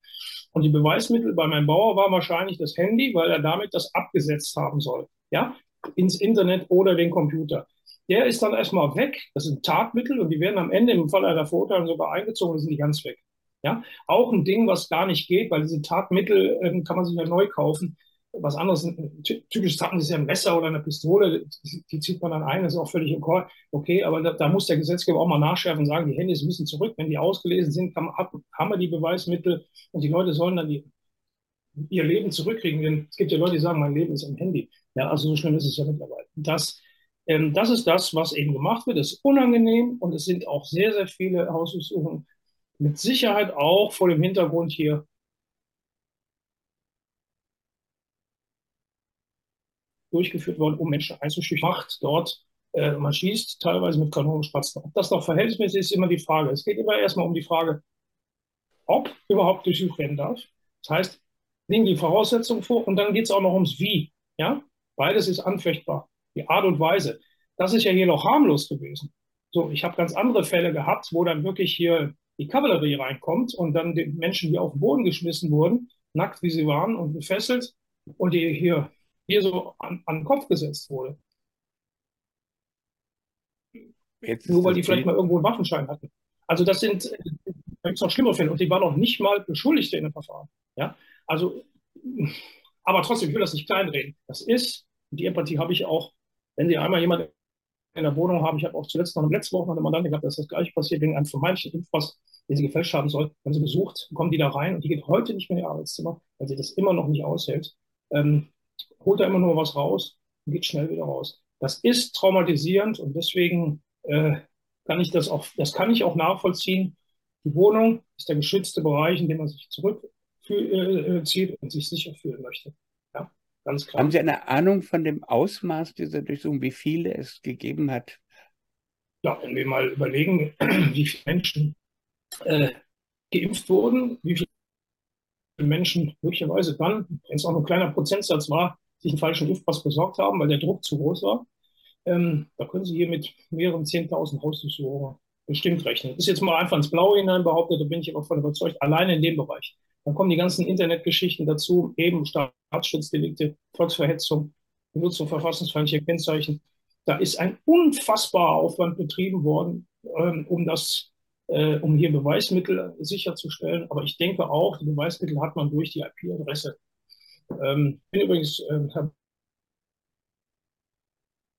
Und die Beweismittel bei meinem Bauer war wahrscheinlich das Handy, weil er damit das abgesetzt haben soll. Ja, ins Internet oder den Computer. Der ist dann erstmal weg. Das sind Tatmittel und die werden am Ende im Fall einer Verurteilung sogar eingezogen, die sind nicht ganz weg. Ja, auch ein Ding, was gar nicht geht, weil diese Tatmittel äh, kann man sich ja neu kaufen was anderes, typisches Taten ist ja ein Messer oder eine Pistole, die zieht man dann ein, das ist auch völlig okay, aber da, da, muss der Gesetzgeber auch mal nachschärfen und sagen, die Handys müssen zurück, wenn die ausgelesen sind, kann, haben wir die Beweismittel und die Leute sollen dann die, ihr Leben zurückkriegen, denn es gibt ja Leute, die sagen, mein Leben ist im Handy. Ja, also so schlimm ist es ja mittlerweile. Das, ähm, das ist das, was eben gemacht wird, das ist unangenehm und es sind auch sehr, sehr viele Hausdurchsuchungen mit Sicherheit auch vor dem Hintergrund hier durchgeführt worden, um Menschen einzuschüchtern. Macht dort, äh, man schießt teilweise mit Kanonenspatzen. Ob das noch verhältnismäßig ist, ist immer die Frage. Es geht immer erstmal um die Frage, ob überhaupt durchsucht werden darf. Das heißt, liegen die Voraussetzungen vor und dann geht es auch noch ums Wie. Ja? Beides ist anfechtbar. Die Art und Weise. Das ist ja hier noch harmlos gewesen. So, ich habe ganz andere Fälle gehabt, wo dann wirklich hier die Kavallerie reinkommt und dann die Menschen, die auf den Boden geschmissen wurden, nackt wie sie waren und gefesselt und die hier hier so an, an den Kopf gesetzt wurde. Jetzt Nur weil die vielleicht mal irgendwo einen Waffenschein hatten. Also das sind, da gibt es noch schlimmere Fälle und die waren noch nicht mal Beschuldigte in dem Verfahren. Ja? Also, aber trotzdem, ich will das nicht kleinreden. Das ist, die Empathie habe ich auch, wenn Sie einmal jemanden in der Wohnung haben, ich habe auch zuletzt noch letzte Woche eine Mandantin gehabt, dass das gleiche passiert wegen einem vermeintlichen Impfpass, den sie gefälscht haben soll. Wenn sie besucht, kommen die da rein und die geht heute nicht mehr in ihr Arbeitszimmer, weil sie das immer noch nicht aushält. Ähm, holt er immer nur was raus und geht schnell wieder raus. Das ist traumatisierend und deswegen äh, kann ich das auch, das kann ich auch nachvollziehen. Die Wohnung ist der geschützte Bereich, in dem man sich zurückzieht äh, und sich sicher fühlen möchte. Ja, ganz klar. Haben Sie eine Ahnung von dem Ausmaß dieser Durchsuchung, wie viele es gegeben hat? Ja, wenn wir mal überlegen, wie viele Menschen äh, geimpft wurden, wie viele Menschen möglicherweise dann, wenn es auch ein kleiner Prozentsatz war, sich einen falschen Impfpass besorgt haben, weil der Druck zu groß war. Ähm, da können Sie hier mit mehreren 10.000 Hausdurchsuchungen bestimmt rechnen. Das ist jetzt mal einfach ins Blaue hinein behauptet, da bin ich aber von überzeugt, alleine in dem Bereich. Dann kommen die ganzen Internetgeschichten dazu, eben Staatsschutzdelikte, Volksverhetzung, Benutzung verfassungsfeindlicher Kennzeichen. Da ist ein unfassbarer Aufwand betrieben worden, ähm, um das, äh, um hier Beweismittel sicherzustellen. Aber ich denke auch, die Beweismittel hat man durch die IP-Adresse ähm, bin übrigens, äh, Herr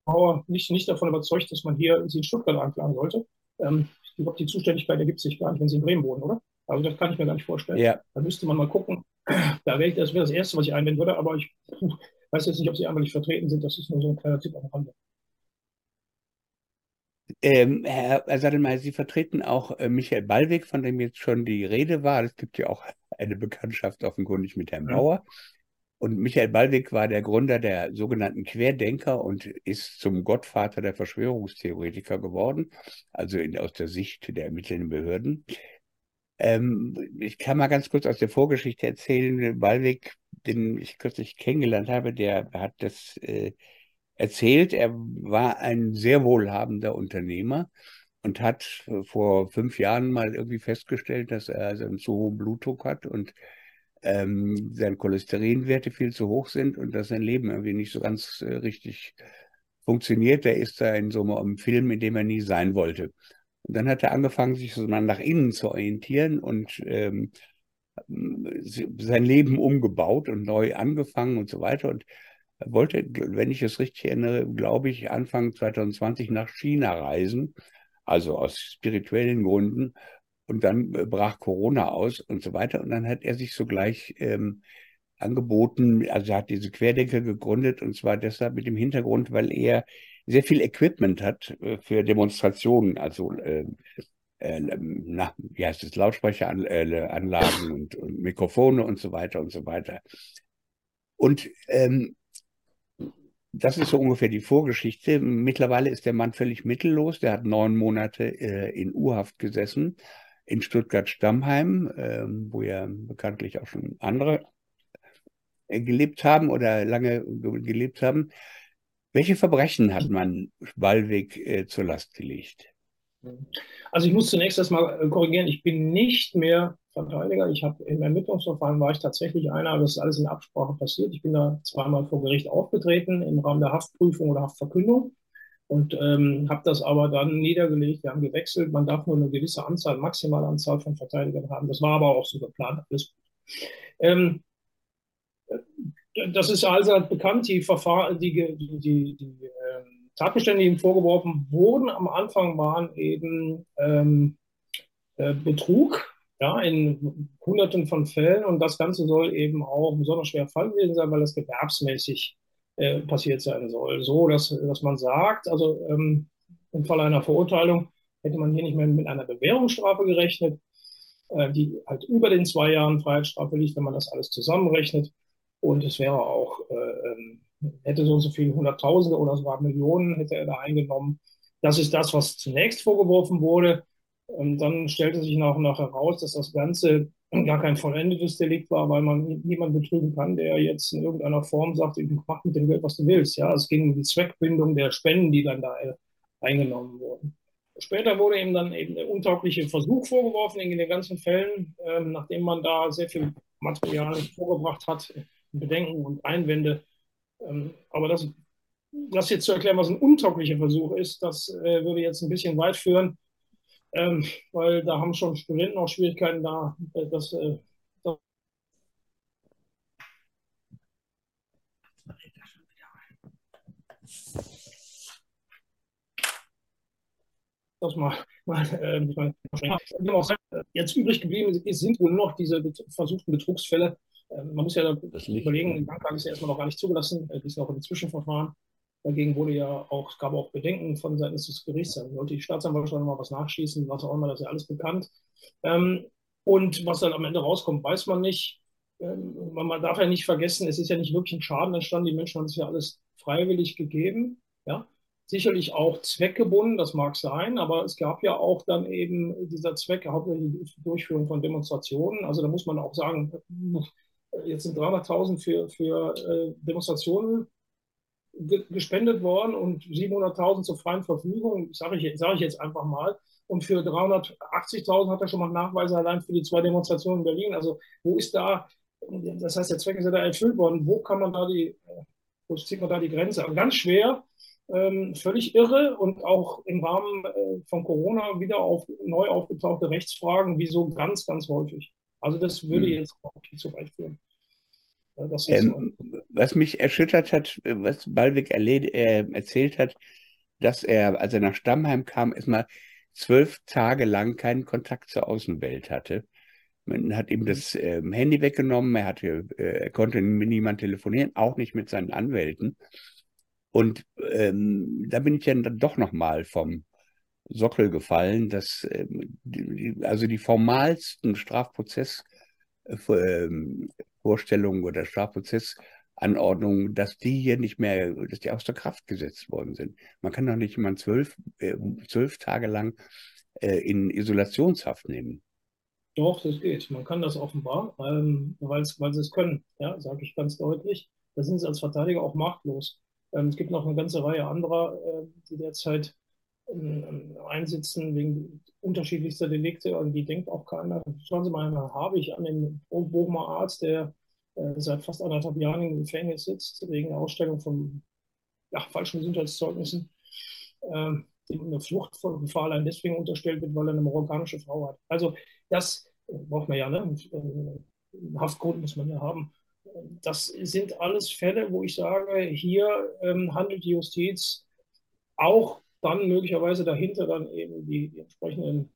Bauer, nicht, nicht davon überzeugt, dass man hier sie in Stuttgart anklagen sollte. Ähm, ich glaube, die Zuständigkeit ergibt sich gar nicht, wenn sie in Bremen wohnen, oder? Also das kann ich mir gar nicht vorstellen. Ja. Da müsste man mal gucken. Da wäre das wäre das Erste, was ich einwenden würde, aber ich weiß jetzt nicht, ob sie einmal nicht vertreten sind. Das ist nur so ein kleiner Tipp am Rande. Ähm, Herr Sadelmeier, Sie vertreten auch äh, Michael Ballweg, von dem jetzt schon die Rede war. Es gibt ja auch eine Bekanntschaft offenkundig mit Herrn Bauer. Und Michael Ballweg war der Gründer der sogenannten Querdenker und ist zum Gottvater der Verschwörungstheoretiker geworden, also in, aus der Sicht der ermittelnden Behörden. Ähm, ich kann mal ganz kurz aus der Vorgeschichte erzählen. Ballweg, den ich kürzlich kennengelernt habe, der hat das äh, erzählt. Er war ein sehr wohlhabender Unternehmer und hat vor fünf Jahren mal irgendwie festgestellt, dass er also einen zu hohen Blutdruck hat und ähm, seine Cholesterinwerte viel zu hoch sind und dass sein Leben irgendwie nicht so ganz äh, richtig funktioniert. Er ist da in so einem Film, in dem er nie sein wollte. Und dann hat er angefangen, sich so nach innen zu orientieren und ähm, sein Leben umgebaut und neu angefangen und so weiter. Und er wollte, wenn ich es richtig erinnere, glaube ich, Anfang 2020 nach China reisen, also aus spirituellen Gründen, und dann äh, brach Corona aus und so weiter. Und dann hat er sich sogleich ähm, angeboten, also er hat diese Querdenker gegründet und zwar deshalb mit dem Hintergrund, weil er sehr viel Equipment hat äh, für Demonstrationen, also äh, äh, na, wie heißt es, Lautsprecheranlagen äh, und, und, Mikrofone und so weiter und so weiter. Und ähm, das ist so ungefähr die Vorgeschichte. Mittlerweile ist der Mann völlig mittellos. Der hat neun Monate äh, in Urhaft gesessen in Stuttgart-Stammheim, äh, wo ja bekanntlich auch schon andere äh, gelebt haben oder lange gelebt haben. Welche Verbrechen hat man Wallweg äh, zur Last gelegt? Also ich muss zunächst erstmal äh, korrigieren, ich bin nicht mehr Verteidiger. Ich habe im Ermittlungsverfahren war ich tatsächlich einer, aber das ist alles in Absprache passiert. Ich bin da zweimal vor Gericht aufgetreten im Rahmen der Haftprüfung oder Haftverkündung und ähm, habe das aber dann niedergelegt. Wir haben gewechselt. Man darf nur eine gewisse Anzahl, maximale Anzahl von Verteidigern haben. Das war aber auch so geplant. Ähm, das ist also bekannt, die Verfahren, die, die, die, die ähm, Tatbestände, die ihm vorgeworfen wurden, am Anfang waren eben ähm, äh, Betrug, ja, in Hunderten von Fällen. Und das Ganze soll eben auch besonders schwer Fall gewesen sein, weil das gewerbsmäßig äh, passiert sein soll. So, dass, dass man sagt, also ähm, im Fall einer Verurteilung hätte man hier nicht mehr mit einer Bewährungsstrafe gerechnet, äh, die halt über den zwei Jahren Freiheitsstrafe liegt, wenn man das alles zusammenrechnet. Und es wäre auch, äh, ähm, hätte so und so viele Hunderttausende oder sogar Millionen hätte er da eingenommen. Das ist das, was zunächst vorgeworfen wurde. Und dann stellte sich und nach heraus, dass das Ganze gar kein vollendetes Delikt war, weil man niemanden betrügen kann, der jetzt in irgendeiner Form sagt, mach mit dem Geld, was du willst. Ja, es ging um die Zweckbindung der Spenden, die dann da eingenommen wurden. Später wurde ihm dann eben der untaugliche Versuch vorgeworfen in den ganzen Fällen, ähm, nachdem man da sehr viel Material vorgebracht hat, Bedenken und Einwände. Ähm, aber das, das jetzt zu erklären, was ein untauglicher Versuch ist, das äh, würde jetzt ein bisschen weit führen, ähm, weil da haben schon Studenten auch Schwierigkeiten da, äh, das, äh, das das mal, mal, äh, mal jetzt übrig geblieben sind wohl noch diese versuchten Betrugsfälle ähm, man muss ja überlegen, die Banklage ist ja erstmal noch gar nicht zugelassen, die ist noch im Zwischenverfahren. Dagegen wurde ja auch, es gab auch Bedenken von Seiten des Gerichts, da sollte die Staatsanwaltschaft noch mal was nachschießen, was auch immer, das ist ja alles bekannt. Ähm, und was dann am Ende rauskommt, weiß man nicht. Ähm, man, darf ja nicht vergessen, es ist ja nicht wirklich ein Schaden entstanden, die Menschen haben es ja alles freiwillig gegeben. Ja? Sicherlich auch zweckgebunden, das mag sein, aber es gab ja auch dann eben dieser Zweck, hauptsächlich die Durchführung von Demonstrationen. Also da muss man auch sagen, jetzt sind 300.000 für, für äh, Demonstrationen gespendet worden und 700.000 zur freien Verfügung, sage ich, sag ich jetzt einfach mal. Und für 380.000 hat er schon mal Nachweise allein für die zwei Demonstrationen in Berlin. Also wo ist da, das heißt, der Zweck ist ja da erfüllt worden. Wo kann man da die, wo zieht man da die Grenze? Aber ganz schwer, ähm, völlig irre und auch im Rahmen äh, von Corona wieder auf neu aufgetauchte Rechtsfragen, wieso ganz, ganz häufig. Also das würde hm. jetzt auch nicht so weit führen. Ähm, was mich erschüttert hat, was Balwig äh, erzählt hat, dass er, als er nach Stammheim kam, erstmal zwölf Tage lang keinen Kontakt zur Außenwelt hatte. Man hat ihm das äh, Handy weggenommen, er, hatte, äh, er konnte mit niemandem telefonieren, auch nicht mit seinen Anwälten. Und ähm, da bin ich dann doch nochmal vom Sockel gefallen, dass ähm, die, also die formalsten Strafprozessvorstellungen äh, oder Strafprozessanordnungen, dass die hier nicht mehr, dass die aus der Kraft gesetzt worden sind. Man kann doch nicht jemanden zwölf, äh, zwölf Tage lang äh, in Isolationshaft nehmen. Doch, das geht. Man kann das offenbar, ähm, weil sie es können, ja, sage ich ganz deutlich. Da sind sie als Verteidiger auch machtlos. Ähm, es gibt noch eine ganze Reihe anderer, äh, die derzeit einsitzen wegen unterschiedlichster Delikte und die denkt auch keiner. Schauen Sie mal, habe ich an den Bochumer Arzt, der äh, seit fast anderthalb Jahren im Gefängnis sitzt, wegen der Ausstellung von ja, falschen Gesundheitszeugnissen, äh, dem eine Fluchtgefahr allein deswegen unterstellt wird, weil er eine marokkanische Frau hat. Also das äh, braucht man ja, ne? Äh, Haftgrund muss man ja haben. Das sind alles Fälle, wo ich sage, hier ähm, handelt die Justiz auch dann möglicherweise dahinter dann eben die, die entsprechenden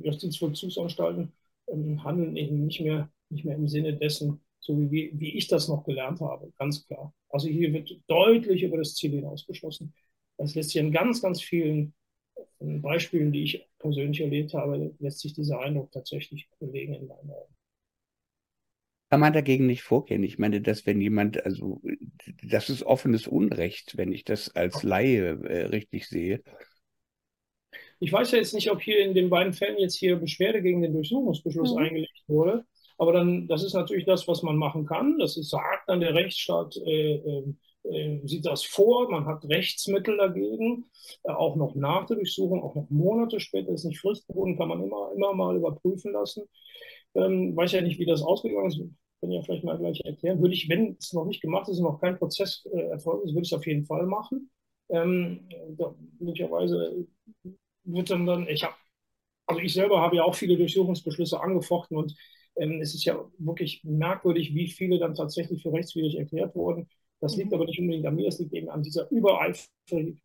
Justizvollzugsanstalten ähm, handeln eben nicht mehr, nicht mehr im Sinne dessen, so wie, wie ich das noch gelernt habe, ganz klar. Also hier wird deutlich über das Ziel hinaus beschlossen. Das lässt sich in ganz, ganz vielen äh, Beispielen, die ich persönlich erlebt habe, lässt sich dieser Eindruck tatsächlich belegen in meinen Augen. Kann man dagegen nicht vorgehen? Ich meine, dass wenn jemand, also das ist offenes Unrecht, wenn ich das als Laie äh, richtig sehe. Ich weiß ja jetzt nicht, ob hier in den beiden Fällen jetzt hier Beschwerde gegen den Durchsuchungsbeschluss mhm. eingelegt wurde. Aber dann, das ist natürlich das, was man machen kann. Das ist, sagt dann der Rechtsstaat, äh, äh, äh sieht das vor, man hat Rechtsmittel dagegen, äh, auch noch nach der Durchsuchung, auch noch Monate später, ist nicht fristgebunden, kann man immer, immer mal überprüfen lassen. Ähm, weiß ja nicht, wie das ausgegangen ist können ja vielleicht mal gleich erklären. Würde ich, wenn es noch nicht gemacht ist und noch kein Prozess äh, erfolgt ist, würde ich es auf jeden Fall machen. Ähm, da, möglicherweise wird dann dann, ich habe, also ich selber habe ja auch viele Durchsuchungsbeschlüsse angefochten und ähm, es ist ja wirklich merkwürdig, wie viele dann tatsächlich für rechtswidrig erklärt wurden. Das liegt mhm. aber nicht unbedingt an mir, es liegt eben an dieser übereifrigen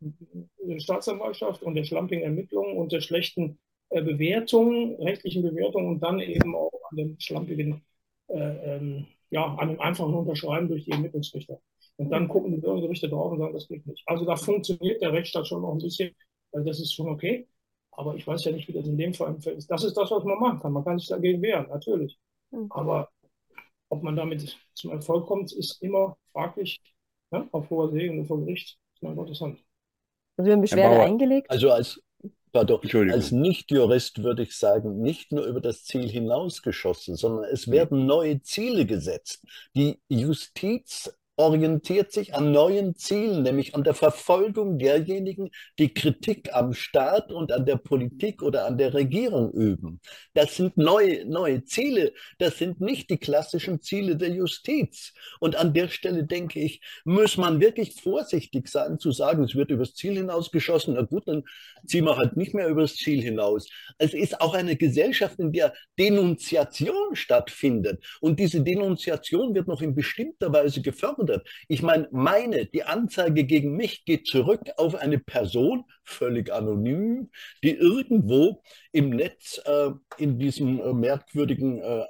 Staatsanwaltschaft und der schlampigen Ermittlungen und der schlechten äh, Bewertung, rechtlichen Bewertung und dann eben auch an dem schlampigen äh, ähm, ja, an einem einfachen Unterschreiben durch die Ermittlungsrichter. Und dann gucken die Bürgergerichte drauf und sagen, das geht nicht. Also da funktioniert der Rechtsstaat schon noch ein bisschen. Also das ist schon okay. Aber ich weiß ja nicht, wie das in dem Fall ist. Das ist das, was man machen kann. Man kann sich dagegen wehren, natürlich. Mhm. Aber ob man damit zum Erfolg kommt, ist immer fraglich. Ja? Auf hoher See und vor Gericht ist man Gottes Hand. Also wir haben Beschwerde eingelegt. Also als Pardon, als Nichtjurist würde ich sagen, nicht nur über das Ziel hinausgeschossen, sondern es hm. werden neue Ziele gesetzt. Die Justiz orientiert sich an neuen Zielen, nämlich an der Verfolgung derjenigen, die Kritik am Staat und an der Politik oder an der Regierung üben. Das sind neue, neue Ziele, das sind nicht die klassischen Ziele der Justiz. Und an der Stelle denke ich, muss man wirklich vorsichtig sein zu sagen, es wird übers Ziel hinausgeschossen. Na gut, dann ziehen wir halt nicht mehr übers Ziel hinaus. Es ist auch eine Gesellschaft, in der Denunziation stattfindet. Und diese Denunziation wird noch in bestimmter Weise gefördert geändert. Ich meine, meine, die Anzeige gegen mich geht zurück auf eine Person, völlig anonym, die irgendwo im Netz äh, in diesem äh, merkwürdigen äh,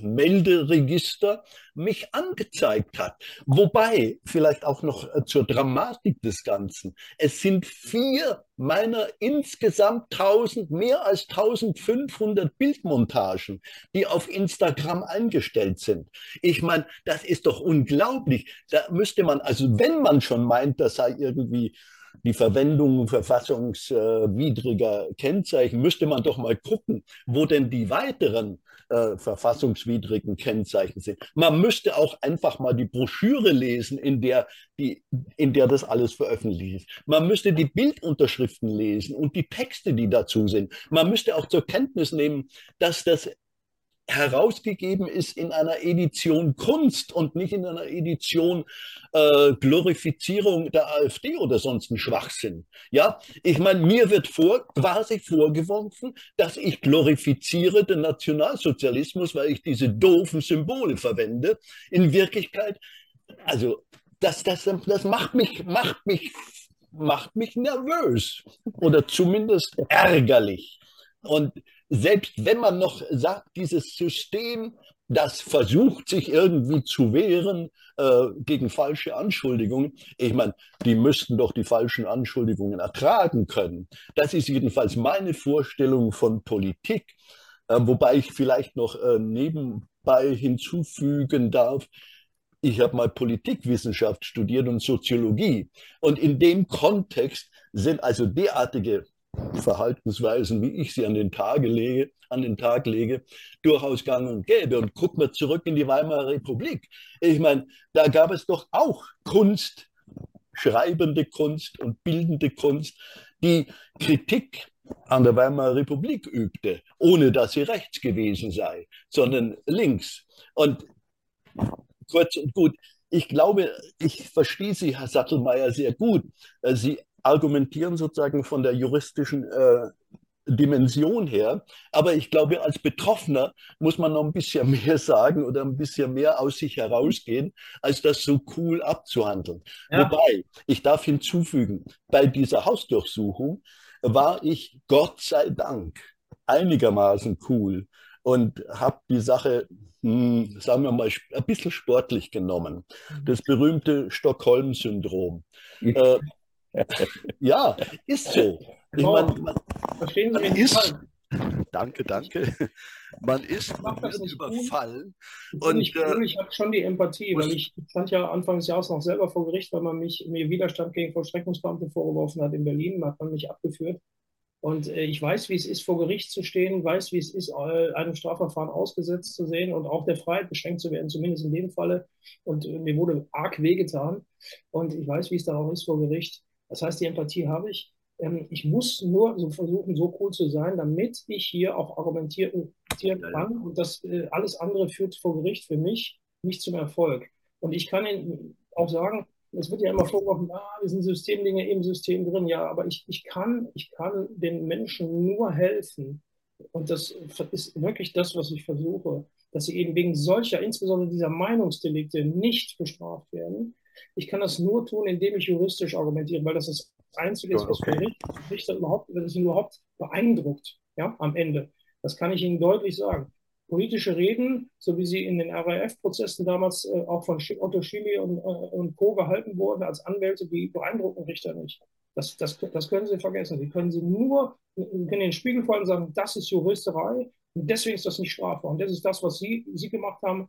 Melderegister mich angezeigt hat. Wobei, vielleicht auch noch äh, zur Dramatik des Ganzen, es sind vier meiner insgesamt 1000, mehr als 1500 Bildmontagen, die auf Instagram eingestellt sind. Ich meine, das ist doch unglaublich. Da müsste man, also wenn man schon meint, das sei irgendwie die Verwendung verfassungswidriger Kennzeichen, müsste man doch mal gucken, wo denn die weiteren äh, verfassungswidrigen Kennzeichen sind. Man müsste auch einfach mal die Broschüre lesen, in der, die, in der das alles veröffentlicht ist. Man müsste die Bildunterschriften lesen und die Texte, die dazu sind. Man müsste auch zur Kenntnis nehmen, dass das herausgegeben ist in einer Edition Kunst und nicht in einer Edition äh, Glorifizierung der AfD oder sonst ein Schwachsinn. Ja, ich meine, mir wird vor, quasi vorgeworfen, dass ich glorifiziere den Nationalsozialismus, weil ich diese doofen Symbole verwende. In Wirklichkeit, also das, das, das macht mich, macht mich, macht mich nervös oder zumindest ärgerlich. Und selbst wenn man noch sagt, dieses System, das versucht, sich irgendwie zu wehren äh, gegen falsche Anschuldigungen, ich meine, die müssten doch die falschen Anschuldigungen ertragen können. Das ist jedenfalls meine Vorstellung von Politik, äh, wobei ich vielleicht noch äh, nebenbei hinzufügen darf, ich habe mal Politikwissenschaft studiert und Soziologie. Und in dem Kontext sind also derartige Verhaltensweisen, wie ich sie an den, Tage lege, an den Tag lege, durchaus gang und gäbe. Und guck mal zurück in die Weimarer Republik. Ich meine, da gab es doch auch Kunst, schreibende Kunst und bildende Kunst, die Kritik an der Weimarer Republik übte, ohne dass sie rechts gewesen sei, sondern links. Und kurz und gut, ich glaube, ich verstehe Sie, Herr Sattelmeier, sehr gut. Sie argumentieren sozusagen von der juristischen äh, Dimension her. Aber ich glaube, als Betroffener muss man noch ein bisschen mehr sagen oder ein bisschen mehr aus sich herausgehen, als das so cool abzuhandeln. Ja. Wobei, ich darf hinzufügen, bei dieser Hausdurchsuchung war ich Gott sei Dank einigermaßen cool und habe die Sache, hm, sagen wir mal, ein bisschen sportlich genommen. Das berühmte Stockholm-Syndrom. äh, ja, ist so. Ich mein, man, Verstehen Sie mich ist, Danke, danke. Man ist überfallen. Ich, Und, ich, äh, ich habe schon die Empathie, weil ich stand ja Anfang des Jahres noch selber vor Gericht, weil man mich mir Widerstand gegen Vollstreckungsbeamte vorgeworfen hat in Berlin, hat man mich abgeführt. Und äh, ich weiß, wie es ist, vor Gericht zu stehen, weiß, wie es ist, einem Strafverfahren ausgesetzt zu sehen und auch der Freiheit beschränkt zu werden, zumindest in dem Falle. Und äh, mir wurde arg wehgetan. Und ich weiß, wie es dann auch ist vor Gericht. Das heißt, die Empathie habe ich. Ähm, ich muss nur so versuchen, so cool zu sein, damit ich hier auch argumentieren kann. Und das äh, alles andere führt vor Gericht für mich nicht zum Erfolg. Und ich kann Ihnen auch sagen, es wird ja immer vorgeworfen, ah, wir sind Systemdinge im System drin. Ja, aber ich, ich, kann, ich kann den Menschen nur helfen. Und das ist wirklich das, was ich versuche, dass sie eben wegen solcher, insbesondere dieser Meinungsdelikte, nicht bestraft werden. Ich kann das nur tun, indem ich juristisch argumentiere, weil das das Einzige ist, was Okay. für Richter überhaupt, es ihn überhaupt beeindruckt, ja, am Ende. Das kann ich Ihnen deutlich sagen. Politische Reden, so wie sie in den RAF-Prozessen damals äh, auch von Otto Schily und, äh, und Co. gehalten wurden als Anwälte, die beeindrucken Richter nicht. Das, das, das können Sie vergessen. Sie können sie nur, können in den Spiegel fallen und sagen, das ist Juristerei und deswegen ist das nicht strafbar. Und das ist das, was Sie, Sie gemacht haben.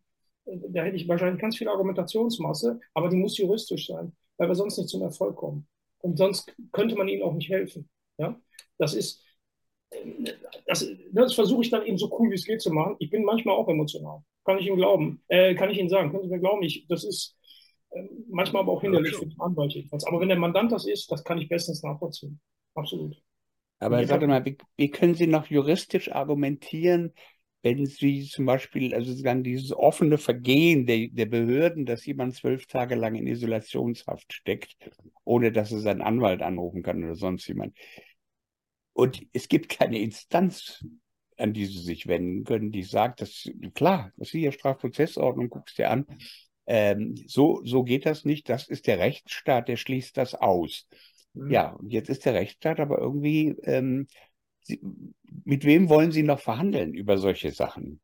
Da hätte ich wahrscheinlich ganz viel Argumentationsmasse, aber die muss juristisch sein, weil wir sonst nicht zum Erfolg kommen. Und sonst könnte man ihnen auch nicht helfen. Ja? Das ist, das, das versuche ich dann eben so cool wie es geht zu machen. Ich bin manchmal auch emotional. Kann ich Ihnen glauben. Äh, kann ich Ihnen sagen. Können Sie mir glauben, ich, das ist äh, manchmal aber auch hinderlich für den Anwalt jedenfalls. Aber wenn der Mandant das ist, das kann ich bestens nachvollziehen. Absolut. Aber Ja. sag mal, wie, wie können Sie noch juristisch argumentieren, wenn Sie zum Beispiel, also dann dieses offene Vergehen der, der Behörden, dass jemand zwölf Tage lang in Isolationshaft steckt, ohne dass er seinen Anwalt anrufen kann oder sonst jemand. Und es gibt keine Instanz, an die Sie sich wenden können, die sagt, dass, klar, das ist hier Strafprozessordnung, guckst dir an. Ähm, so, so geht das nicht. Das ist der Rechtsstaat, der schließt das aus. Mhm. Ja, und jetzt ist der Rechtsstaat aber irgendwie, ähm, Sie, mit wem wollen Sie noch verhandeln über solche Sachen?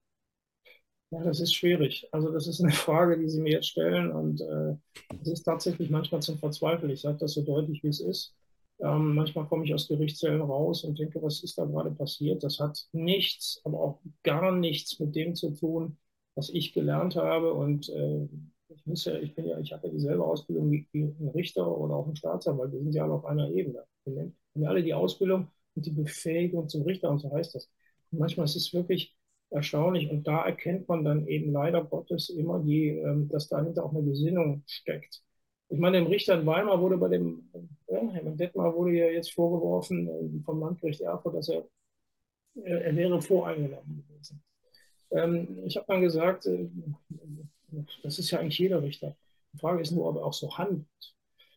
Ja, das ist schwierig. Also das ist eine Frage, die Sie mir jetzt stellen und äh, es ist tatsächlich manchmal zum Verzweifeln. Ich sage das so deutlich, wie es ist. Ähm, manchmal komme ich aus Gerichtssälen raus und denke, was ist da gerade passiert? Das hat nichts, aber auch gar nichts mit dem zu tun, was ich gelernt habe. Und äh, ich muss ja, ich bin ja, ich habe ja dieselbe Ausbildung wie, wie ein Richter oder auch ein Staatsanwalt. Wir sind ja alle auf einer Ebene. Wir haben ja alle die Ausbildung und die Befähigung zum Richter und so heißt das. Und manchmal ist es wirklich erstaunlich. Und da erkennt man dann eben leider Gottes immer, die, ähm, dass dahinter auch eine Gesinnung steckt. Ich meine, dem Richter in Weimar wurde bei dem, ja, Hermann Detmar wurde ja jetzt vorgeworfen äh, vom Landgericht Erfurt, dass er, äh, er wäre voreingenommen gewesen. Ähm, ich habe dann gesagt, äh, das ist ja eigentlich jeder Richter. Die Frage ist nur, ob er auch so handelt.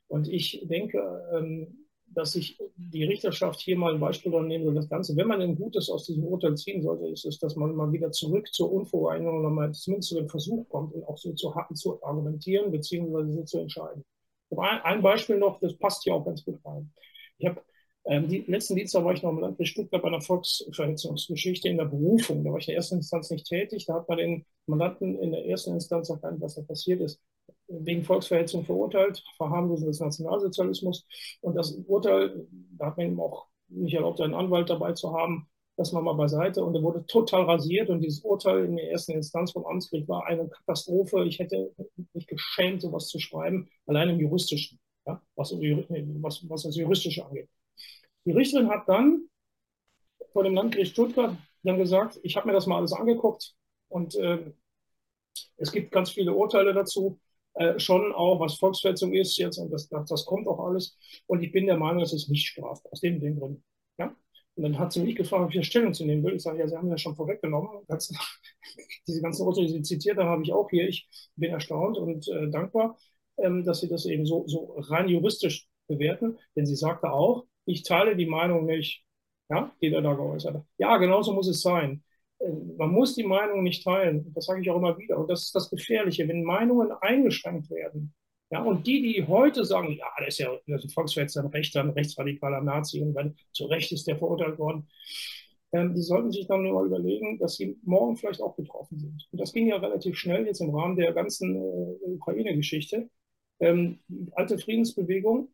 Und ich denke, ähm, dass sich die Richterschaft hier mal ein Beispiel daran nehmen soll, das Ganze, wenn man ein Gutes aus diesem Urteil ziehen sollte, ist es, dass man mal wieder zurück zur Unvoreinung oder mal zumindest zu dem Versuch kommt und auch so zu, zu argumentieren beziehungsweise so zu entscheiden. Ein, ein Beispiel noch, das passt hier auch ganz gut rein. Ich habe ähm, die letzten Dienstag war ich noch im Landkreis Stuttgart bei einer Volksverhetzungsgeschichte in der Berufung. Da war ich in der ersten Instanz nicht tätig. Da hat man den Mandanten in der ersten Instanz erkannt, was da passiert ist wegen Volksverhetzung verurteilt, Verharmlosung des Nationalsozialismus. Und das Urteil, da hat man ihm auch nicht erlaubt, einen Anwalt dabei zu haben, das mal mal beiseite. Und er wurde total rasiert. Und dieses Urteil in der ersten Instanz vom Amtsgericht war eine Katastrophe. Ich hätte mich geschämt, sowas zu schreiben, allein im Juristischen, ja, was, was, was das Juristische angeht. Die Richterin hat dann vor dem Landgericht Stuttgart dann gesagt, ich habe mir das mal alles angeguckt und äh, es gibt ganz viele Urteile dazu äh, schon auch, was Volksverhetzung ist jetzt, und das, das, das, kommt auch alles. Und ich bin der Meinung, es ist nicht strafbar, aus dem, dem Grund. Ja? Und dann hat sie mich gefragt, ob ich eine Stellung zu nehmen will. Ich sage, ja, Sie haben ja schon vorweggenommen. Das, diese ganzen Urteile, die Sie zitiert haben, habe ich auch hier. Ich bin erstaunt und äh, dankbar, ähm, dass Sie das eben so, so rein juristisch bewerten. Denn sie sagte auch, ich teile die Meinung nicht, ja, die er da geäußert hat. Ja, genauso muss es sein man muss die Meinung nicht teilen. Das sage ich auch immer wieder. Und das ist das Gefährliche, wenn Meinungen eingeschränkt werden. Ja, und die, die heute sagen, ja, das ist ja das ist Volksverhetzer, ein rechter, ein rechtsradikaler Nazi und wenn zu Recht ist der verurteilt worden, ähm, die sollten sich dann nur mal überlegen, dass sie morgen vielleicht auch betroffen sind. Und das ging ja relativ schnell jetzt im Rahmen der ganzen äh, Ukraine-Geschichte. Ähm, die alte Friedensbewegung,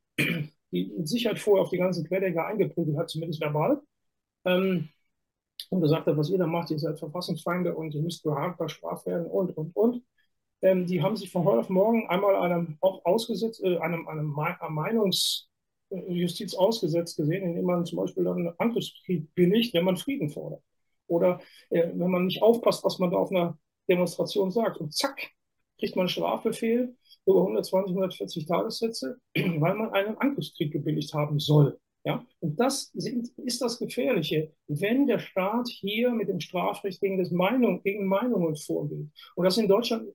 die mit Sicherheit vorher auf die ganzen Querdenker eingeprügelt hat, zumindest verbal, ähm, und gesagt hat, was ihr da macht, ihr seid Verfassungsfeinde und ihr müsst beharrt bestraft werden und, und, und. Ähm, die haben sich von heute auf morgen einmal einem auch ausgesetzt, äh, einem, einem Meinungsjustiz ausgesetzt gesehen, indem man zum Beispiel dann einen Angriffskrieg billigt, wenn man Frieden fordert. Oder äh, wenn man nicht aufpasst, was man da auf einer Demonstration sagt. Und zack, kriegt man einen Strafbefehl über 120, 140 Tagessätze, weil man einen Angriffskrieg gebilligt haben soll. Ja? Und das sind, ist das Gefährliche, wenn der Staat hier mit dem Strafrecht gegen, das Meinung, gegen Meinungen vorgeht. Und das ist in Deutschland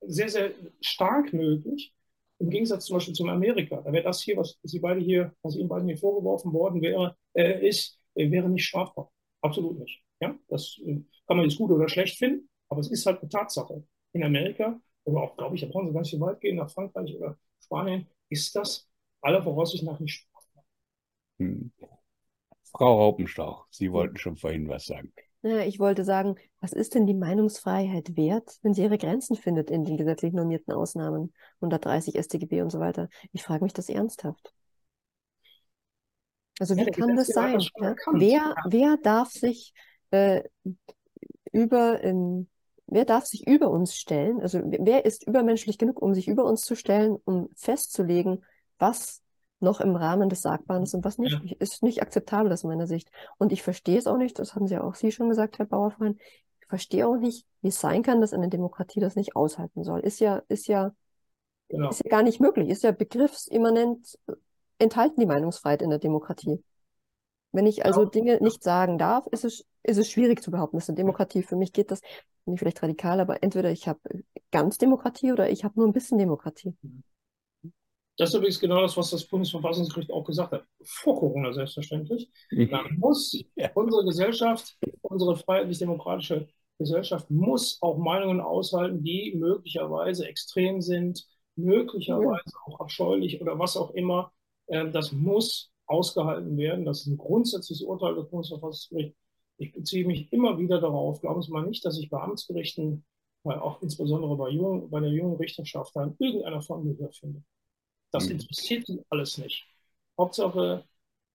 sehr, sehr stark möglich. Im Gegensatz zum Beispiel zum Amerika. Da wäre das hier, was Sie beide hier, was Ihnen beiden hier vorgeworfen worden wäre, äh, ist, äh, wäre nicht strafbar. Absolut nicht. Ja? Das äh, kann man jetzt gut oder schlecht finden, aber es ist halt eine Tatsache. In Amerika, oder auch, glaube ich, da brauchen Sie nicht so weit gehen, nach Frankreich oder Spanien, ist das aller Voraussicht nach nicht strafbar. Hm. Frau Raupenstauch, Sie wollten schon vorhin was sagen. Ja, ich wollte sagen, was ist denn die Meinungsfreiheit wert, wenn sie ihre Grenzen findet in den gesetzlich normierten Ausnahmen, 130 StGB und so weiter? Ich frage mich das ernsthaft. Also wie ja, kann das sein? Ja? Wer, wer darf sich äh, über ähm, wer darf sich über uns stellen? Also wer ist übermenschlich genug, um sich über uns zu stellen, um festzulegen, was noch im Rahmen des Sagbaren ist und was nicht, ja. ist nicht akzeptabel aus meiner Sicht. Und ich verstehe es auch nicht, das haben Sie auch Sie schon gesagt, Herr Bauerfreund, ich verstehe auch nicht, wie es sein kann, dass eine Demokratie das nicht aushalten soll. Ist ja, ist ja, genau. ist ja gar nicht möglich, ist ja begriffsimmanent enthalten die Meinungsfreiheit in der Demokratie. Wenn ich also genau. Dinge nicht sagen darf, ist es, ist es schwierig zu behaupten, das ist eine Demokratie. Für mich geht das, nicht vielleicht radikal, aber entweder ich habe ganz Demokratie oder ich habe nur ein bisschen Demokratie. Mhm. Das ist übrigens genau das, was das Bundesverfassungsgericht auch gesagt hat. Vor Corona selbstverständlich. Dann muss ja. unsere Gesellschaft, unsere freiheitlich-demokratische Gesellschaft muss auch Meinungen aushalten, die möglicherweise extrem sind, möglicherweise auch abscheulich oder was auch immer. Ähm, das muss ausgehalten werden. Das ist ein grundsätzliches Urteil des Bundesverfassungsgerichts. Ich beziehe mich immer wieder darauf. Glauben Sie mal nicht, dass ich bei Amtsgerichten, weil auch insbesondere bei, jungen, bei der jungen Richterschaft, in irgendeiner Form Gehör finde. Das hm. interessiert ihn alles nicht. Hauptsache,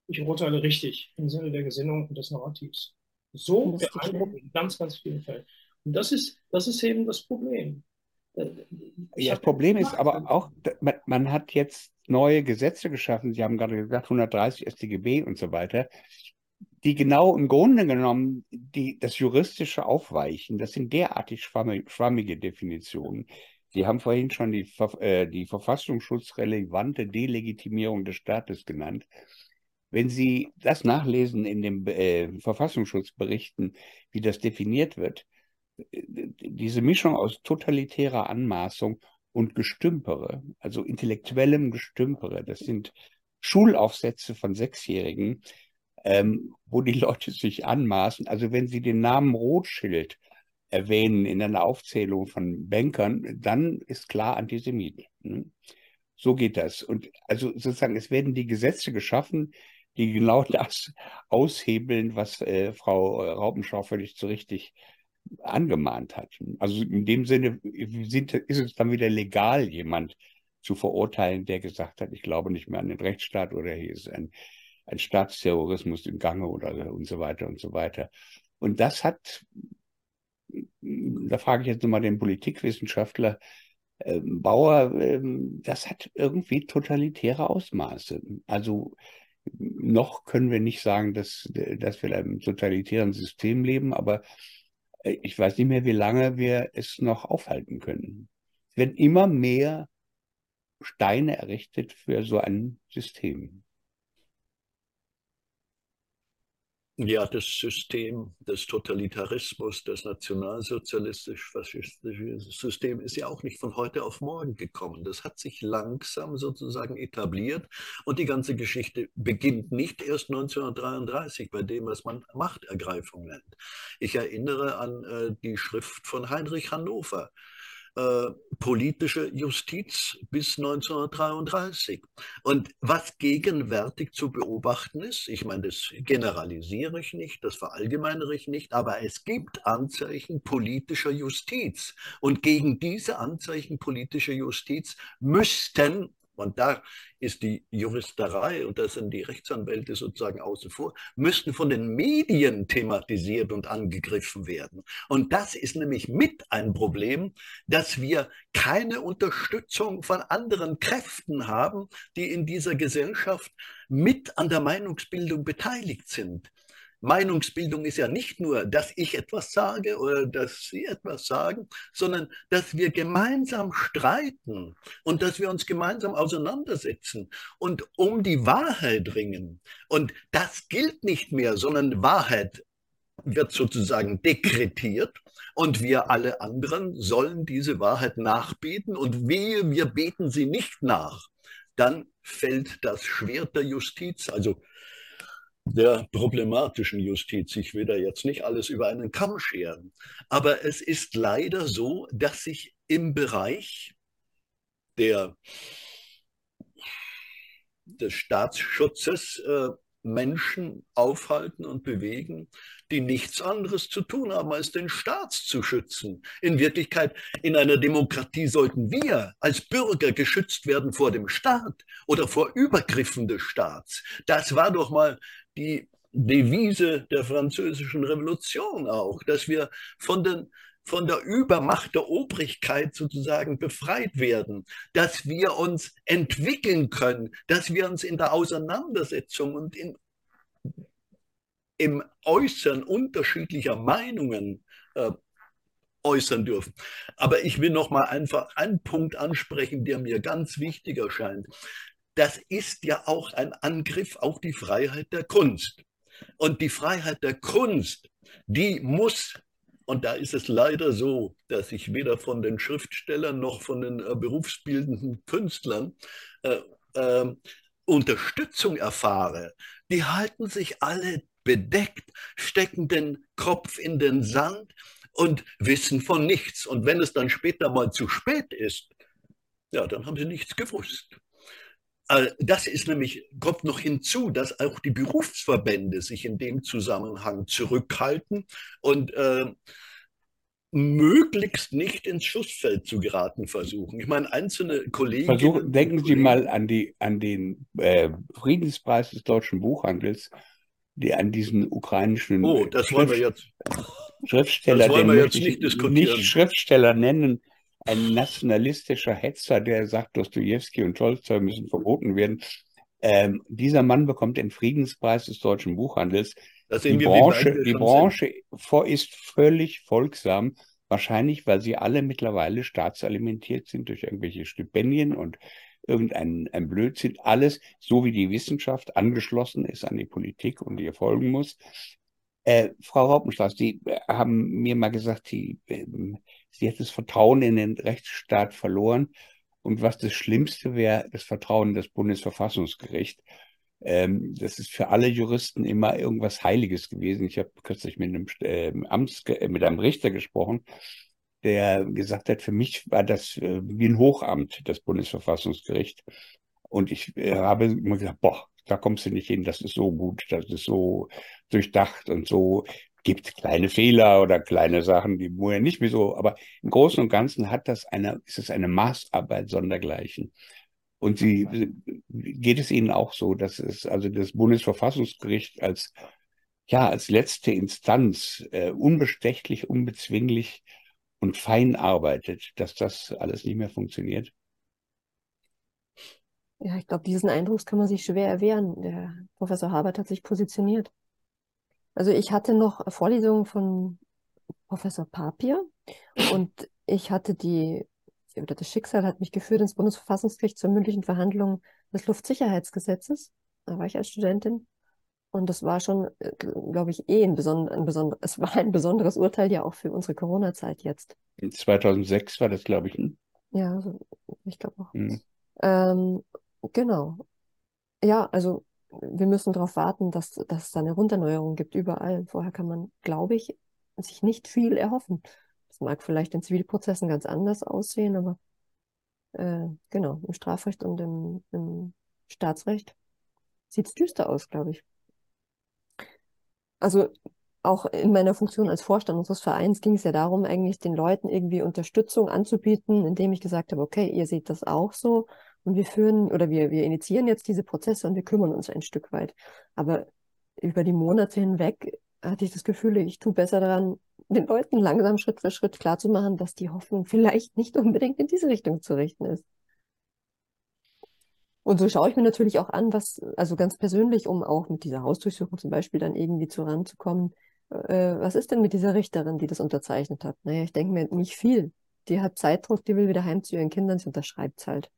ich urteile richtig im Sinne der Gesinnung und des Narrativs. So der Eindruck in ganz, ganz vielen Fällen. Und das ist, das ist eben das Problem. Äh, ich ja, das Problem ist aber auch, man, man, hat jetzt neue Gesetze geschaffen, Sie haben gerade gesagt, 130 StGB und so weiter, die genau im Grunde genommen die, das juristische aufweichen. Das sind derartig schwammige Definitionen. Sie haben vorhin schon die, äh, die verfassungsschutzrelevante Delegitimierung des Staates genannt. Wenn Sie das nachlesen in den äh, Verfassungsschutzberichten, wie das definiert wird, äh, diese Mischung aus totalitärer Anmaßung und Gestümpere, also intellektuellem Gestümpere, das sind Schulaufsätze von Sechsjährigen, ähm, wo die Leute sich anmaßen. Also wenn Sie den Namen Rothschild erwähnen in einer Aufzählung von Bankern, dann ist klar Antisemit. Ne? So geht das. Und also sozusagen, es werden die Gesetze geschaffen, die genau das aushebeln, was äh, Frau Raupenschau völlig zu richtig angemahnt hat. Also in dem Sinne sind, ist es dann wieder legal, jemand zu verurteilen, der gesagt hat, ich glaube nicht mehr an den Rechtsstaat oder hier ist ein, ein Staatsterrorismus im Gange oder und so weiter und so weiter. Und das hat da frage ich jetzt nochmal den Politikwissenschaftler äh, Bauer, äh, das hat irgendwie totalitäre Ausmaße. Also noch können wir nicht sagen, dass, dass wir in einem totalitären System leben, aber äh, ich weiß nicht mehr, wie lange wir es noch aufhalten können. Es werden immer mehr Steine errichtet für so ein System. Ja, das System des Totalitarismus, das nationalsozialistisch-faschistische System ist ja auch nicht von heute auf morgen gekommen. Das hat sich langsam sozusagen etabliert und die ganze Geschichte beginnt nicht erst 1933 bei dem, was man Machtergreifung nennt. Ich erinnere an äh, die Schrift von Heinrich Hannover äh, politische Justiz bis 1933. Und was gegenwärtig zu beobachten ist, ich meine, das generalisiere ich nicht, das verallgemeinere ich nicht, aber es gibt Anzeichen politischer Justiz. Und gegen diese Anzeichen politischer Justiz müssten und da ist die Juristerei, und da sind die Rechtsanwälte sozusagen außen vor, müssten von den Medien thematisiert und angegriffen werden. Und das ist nämlich mit ein Problem, dass wir keine Unterstützung von anderen Kräften haben, die in dieser Gesellschaft mit an der Meinungsbildung beteiligt sind. Meinungsbildung ist ja nicht nur, dass ich etwas sage oder dass Sie etwas sagen, sondern dass wir gemeinsam streiten und dass wir uns gemeinsam auseinandersetzen und um die Wahrheit ringen. Und das gilt nicht mehr, sondern Wahrheit wird sozusagen dekretiert und wir alle anderen sollen diese Wahrheit nachbeten und wehe, wir beten sie nicht nach. Dann fällt das Schwert der Justiz, also der problematischen Justiz. Ich will da jetzt nicht alles über einen Kamm scheren. Aber es ist leider so, dass sich im Bereich der, des Staatsschutzes äh, Menschen aufhalten und bewegen, die nichts anderes zu tun haben, als den Staat zu schützen. In Wirklichkeit, in einer Demokratie sollten wir als Bürger geschützt werden vor dem Staat oder vor Übergriffen des Staats. Das war doch mal die Devise der französischen Revolution auch, dass wir von, den, von der Übermacht der Obrigkeit sozusagen befreit werden, dass wir uns entwickeln können, dass wir uns in der Auseinandersetzung und in, im Äußern unterschiedlicher Meinungen äh, äußern dürfen. Aber ich will noch mal einfach einen Punkt ansprechen, der mir ganz wichtig erscheint das ist ja auch ein Angriff auf die Freiheit der Kunst. Und die Freiheit der Kunst, die muss, und da ist es leider so, dass ich weder von den Schriftstellern noch von den äh, berufsbildenden Künstlern äh, äh, Unterstützung erfahre. Die halten sich alle bedeckt, stecken den Kopf in den Sand und wissen von nichts. Und wenn es dann später mal zu spät ist, ja, dann haben sie nichts gewusst. Äh, das ist nämlich, kommt noch hinzu, dass auch die Berufsverbände sich in dem Zusammenhang zurückhalten und äh, möglichst nicht ins Schussfeld zu geraten versuchen. Ich meine, einzelne Kollegen. Versuchen, denken Sie mal an, die, an den äh, Friedenspreis des deutschen Buchhandels, die an diesen ukrainischen oh, das wollen wir jetzt, Schriftsteller, das wollen wir jetzt nicht, diskutieren. nicht Schriftsteller nennen, ein nationalistischer Hetzer, der sagt, Dostoevsky und Tolstoi müssen verboten werden. Ähm, dieser Mann bekommt den Friedenspreis des deutschen Buchhandels. Die Branche, die Branche ist völlig folgsam, wahrscheinlich, weil sie alle mittlerweile staatsalimentiert sind durch irgendwelche Stipendien und irgendein ein Blödsinn. Alles, so wie die Wissenschaft angeschlossen ist an die Politik und ihr folgen muss. Äh, Frau Raupenstraß, Sie äh, haben mir mal gesagt, Sie, äh, sie hat das Vertrauen in den Rechtsstaat verloren. Und was das Schlimmste wäre, das Vertrauen in das Bundesverfassungsgericht. Ähm, das ist für alle Juristen immer irgendwas Heiliges gewesen. Ich habe kürzlich mit einem, äh, Amts, mit einem Richter gesprochen, der gesagt hat, für mich war das äh, wie ein Hochamt, das Bundesverfassungsgericht. Und ich äh, habe immer gesagt, boah, da kommst du nicht hin, das ist so gut, das ist so durchdacht und so gibt kleine Fehler oder kleine Sachen, die wo er nicht mehr so, aber im Großen und Ganzen hat das eine, ist es eine Maßarbeit sondergleichen. Und sie geht es Ihnen auch so, dass es also das Bundesverfassungsgericht als ja als letzte Instanz äh, unbestechlich, unbezwinglich und fein arbeitet, dass das alles nicht mehr funktioniert? Ja, ich glaube, diesen Eindruck kann man sich schwer erwehren. Der Professor Habert hat sich positioniert. Also ich hatte noch Vorlesungen von Professor Papier und ich hatte die, oder das Schicksal hat mich geführt ins Bundesverfassungsgericht zur mündlichen Verhandlung des Luftsicherheitsgesetzes. Da war ich als Studentin. Und das war schon, äh, glaube ich, eh ein, besonder, ein besonderes, es war ein besonderes Urteil ja auch für unsere Corona-Zeit jetzt. In 2006 war das, glaube ich. Ne? Ja, ich glaube auch. Mhm. Ähm, Genau. Ja, also wir müssen darauf warten, dass, dass es da eine Runderneuerung gibt überall. Vorher kann man, glaube ich, sich nicht viel erhoffen. Das mag vielleicht in Zivilprozessen ganz anders aussehen, aber äh, genau, im Strafrecht und im, im Staatsrecht sieht es düster aus, glaube ich. Also auch in meiner Funktion als Vorstand unseres Vereins ging es ja darum, eigentlich den Leuten irgendwie Unterstützung anzubieten, indem ich gesagt habe, okay, ihr seht das auch so Und wir führen oder wir, wir initiieren jetzt diese Prozesse und wir kümmern uns ein Stück weit. Aber über die Monate hinweg hatte ich das Gefühl, ich tue besser daran, den Leuten langsam Schritt für Schritt klarzumachen, dass die Hoffnung vielleicht nicht unbedingt in diese Richtung zu richten ist. Und so schaue ich mir natürlich auch an, was, also ganz persönlich, um auch mit dieser Hausdurchsuchung zum Beispiel dann irgendwie zu ranzukommen, äh, was ist denn mit dieser Richterin, die das unterzeichnet hat? Naja, ich denke mir nicht viel. Die hat Zeitdruck, die will wieder heim zu ihren Kindern, sie unterschreibt es halt.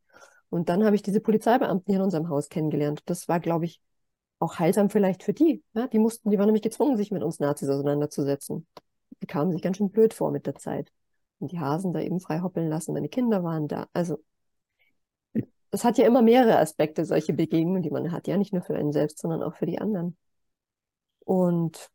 Und dann habe ich diese Polizeibeamten hier in unserem Haus kennengelernt. Das war, glaube ich, auch heilsam vielleicht für die. Ja? Die mussten, die waren nämlich gezwungen, sich mit uns Nazis auseinanderzusetzen. Die kamen sich ganz schön blöd vor mit der Zeit. Und die Hasen da eben frei hoppeln lassen, meine Kinder waren da. Also, es hat ja immer mehrere Aspekte, solche Begegnungen, die man hat. Ja, nicht nur für einen selbst, sondern auch für die anderen. Und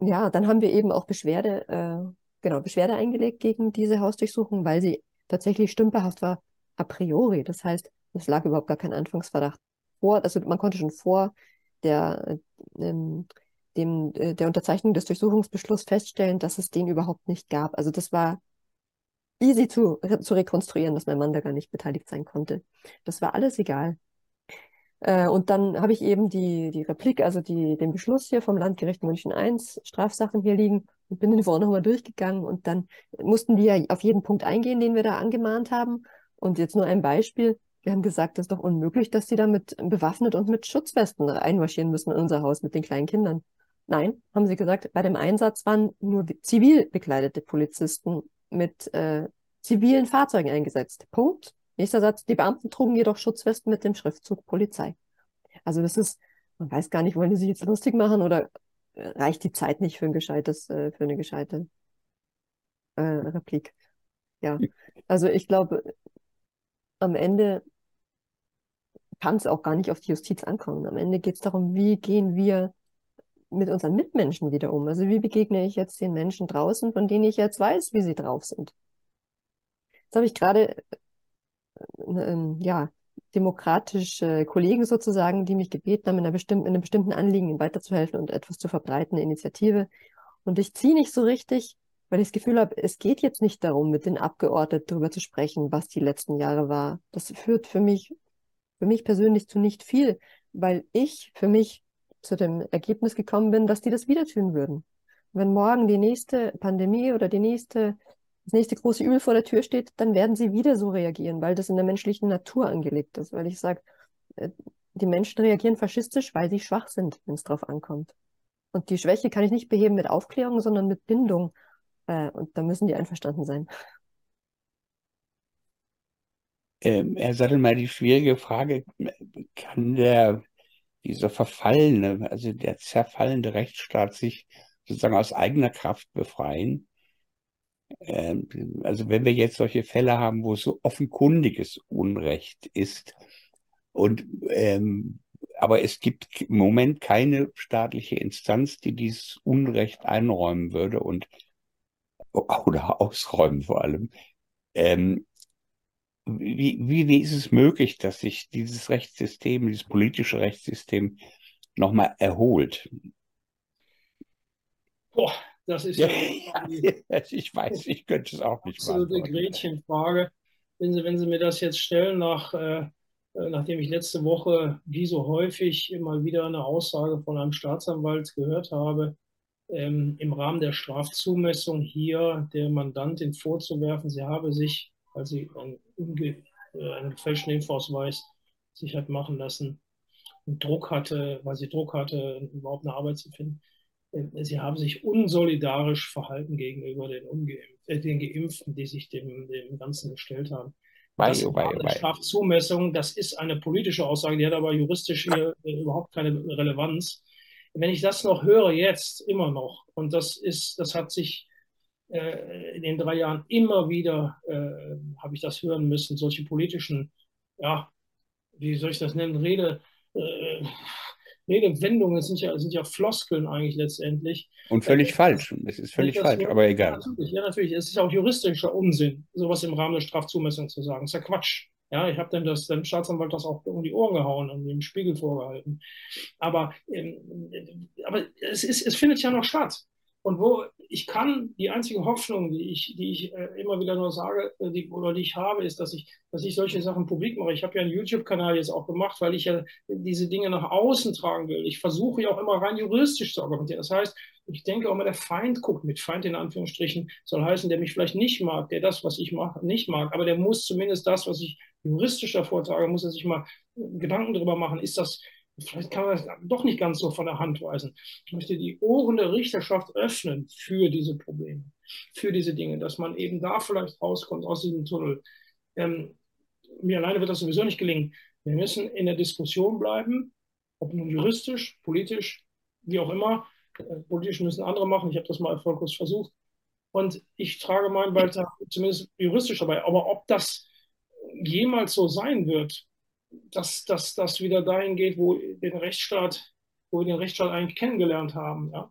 ja, dann haben wir eben auch Beschwerde, äh, genau, Beschwerde eingelegt gegen diese Hausdurchsuchung, weil sie tatsächlich stümperhaft war a priori. Das heißt, es lag überhaupt gar kein Anfangsverdacht vor, also man konnte schon vor der, ähm, dem, äh, der Unterzeichnung des Durchsuchungsbeschlusses feststellen, dass es den überhaupt nicht gab. Also das war easy zu, zu rekonstruieren, dass mein Mann da gar nicht beteiligt sein konnte. Das war alles egal. Äh, und dann habe ich eben die, die Replik, also die, den Beschluss hier vom Landgericht München I, Strafsachen hier liegen und bin den vorher nochmal durchgegangen und dann mussten die ja auf jeden Punkt eingehen, den wir da angemahnt haben. Und jetzt nur ein Beispiel. Wir haben gesagt, es ist doch unmöglich, dass sie damit bewaffnet und mit Schutzwesten einmarschieren müssen in unser Haus mit den kleinen Kindern. Nein, haben sie gesagt, bei dem Einsatz waren nur zivil bekleidete Polizisten mit äh, zivilen Fahrzeugen eingesetzt. Punkt. Nächster Satz, die Beamten trugen jedoch Schutzwesten mit dem Schriftzug Polizei. Also das ist, man weiß gar nicht, wollen die sich jetzt lustig machen oder äh, reicht die Zeit nicht für ein gescheites, äh, für eine gescheite äh, Replik. Ja, also ich glaube, am Ende kann es auch gar nicht auf die Justiz ankommen. Am Ende geht es darum, wie gehen wir mit unseren Mitmenschen wieder um? Also wie begegne ich jetzt den Menschen draußen, von denen ich jetzt weiß, wie sie drauf sind? Jetzt habe ich gerade äh, äh, ja, demokratische Kollegen sozusagen, die mich gebeten haben, in, einer bestimmten, in einem bestimmten Anliegen weiterzuhelfen und etwas zu verbreiten, eine Initiative. Und ich ziehe nicht so richtig, weil ich das Gefühl habe, es geht jetzt nicht darum, mit den Abgeordneten darüber zu sprechen, was die letzten Jahre war. Das führt für mich, für mich persönlich zu nicht viel, weil ich für mich zu dem Ergebnis gekommen bin, dass die das wieder tun würden. Wenn morgen die nächste Pandemie oder die nächste, das nächste große Übel vor der Tür steht, dann werden sie wieder so reagieren, weil das in der menschlichen Natur angelegt ist. Weil ich sage, äh, die Menschen reagieren faschistisch, weil sie schwach sind, wenn es drauf ankommt. Und die Schwäche kann ich nicht beheben mit Aufklärung, sondern mit Bindung. Äh, und da müssen die einverstanden sein. Ähm, Herr Sattelmeier, die schwierige Frage, kann der dieser verfallene, also der zerfallende Rechtsstaat sich sozusagen aus eigener Kraft befreien. Ähm, also wenn wir jetzt solche Fälle haben, wo es so offenkundiges Unrecht ist und ähm, aber es gibt im Moment keine staatliche Instanz, die dieses Unrecht einräumen würde und oder ausräumen vor allem. Ähm, wie, wie, wie ist es möglich, dass sich dieses Rechtssystem, dieses politische Rechtssystem nochmal erholt? Boah, das ist ja, ja, ich weiß, ich könnte es auch nicht absolute Gretchenfrage. Wenn Sie, wenn Sie mir das jetzt stellen, nach, äh, äh, nachdem ich letzte Woche, wie so häufig, immer wieder eine Aussage von einem Staatsanwalt gehört habe, ähm, im Rahmen der Strafzumessung hier der Mandantin vorzuwerfen, sie habe sich weil sie einen, äh, einen gefälschten Impfausweis sich hat machen lassen und Druck hatte, weil sie Druck hatte, überhaupt eine Arbeit zu finden. Äh, sie haben sich unsolidarisch verhalten gegenüber den, äh, den Geimpften, die sich dem, dem Ganzen gestellt haben. Das ist eine Strafzumessung, das ist eine politische Aussage, die hat aber juristisch hier überhaupt keine Relevanz. Wenn ich das noch höre, jetzt immer noch, und das ist, das hat sich äh, in den drei Jahren immer wieder äh, habe ich das hören müssen, solche politischen, ja, wie soll ich das nennen, Rede, äh, Redewendungen sind ja, sind ja Floskeln eigentlich letztendlich. Und völlig äh, falsch. Es ist völlig falsch, aber egal. Ja natürlich, ja, natürlich. Es ist auch juristischer Unsinn, sowas im Rahmen der Strafzumessung zu sagen. Das ist ja Quatsch. Ja, ich habe dem, das, dem Staatsanwalt das auch um die Ohren gehauen und dem Spiegel vorgehalten. Aber, ähm, aber es, ist, es findet ja noch statt. Und wo ich kann, die einzige Hoffnung, die ich, die ich äh, immer wieder nur sage, äh, die, oder die ich habe, ist, dass ich, dass ich solche Sachen publik mache. Ich habe ja einen YouTube-Kanal jetzt auch gemacht, weil ich ja diese Dinge nach außen tragen will. Ich versuche ja auch immer rein juristisch zu argumentieren. Das heißt, ich denke auch mal, der Feind guckt mit Feind in Anführungsstrichen, soll heißen, der mich vielleicht nicht mag, der das, was ich mache, nicht mag, aber der muss zumindest das, was ich juristisch davor trage, muss er sich mal Gedanken darüber machen, ist das, vielleicht kann man das doch nicht ganz so von der Hand weisen. Ich möchte die Ohren der Richterschaft öffnen für diese Probleme, für diese Dinge, dass man eben da vielleicht rauskommt aus diesem Tunnel. Ähm, mir alleine wird das sowieso nicht gelingen. Wir müssen in der Diskussion bleiben, ob nun juristisch, politisch, wie auch immer. Politisch müssen andere machen. Ich habe das mal erfolglos versucht. Und ich trage meinen Beitrag zumindest juristisch dabei. Aber ob das jemals so sein wird, dass das wieder dahin geht, wo den Rechtsstaat, wo wir den Rechtsstaat eigentlich kennengelernt haben. Ja?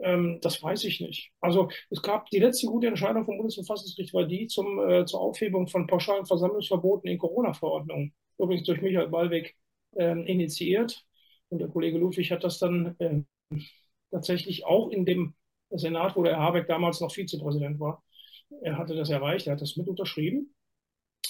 Ähm, das weiß ich nicht. Also es gab die letzte gute Entscheidung vom Bundesverfassungsgericht war die zum, äh, zur Aufhebung von pauschalen Versammlungsverboten in Corona-Verordnungen. Übrigens durch Michael Ballweg äh, initiiert. Und der Kollege Ludwig hat das dann äh, tatsächlich auch in dem Senat, wo der Habeck damals noch Vizepräsident war, er hatte das erreicht, er hat das mit unterschrieben.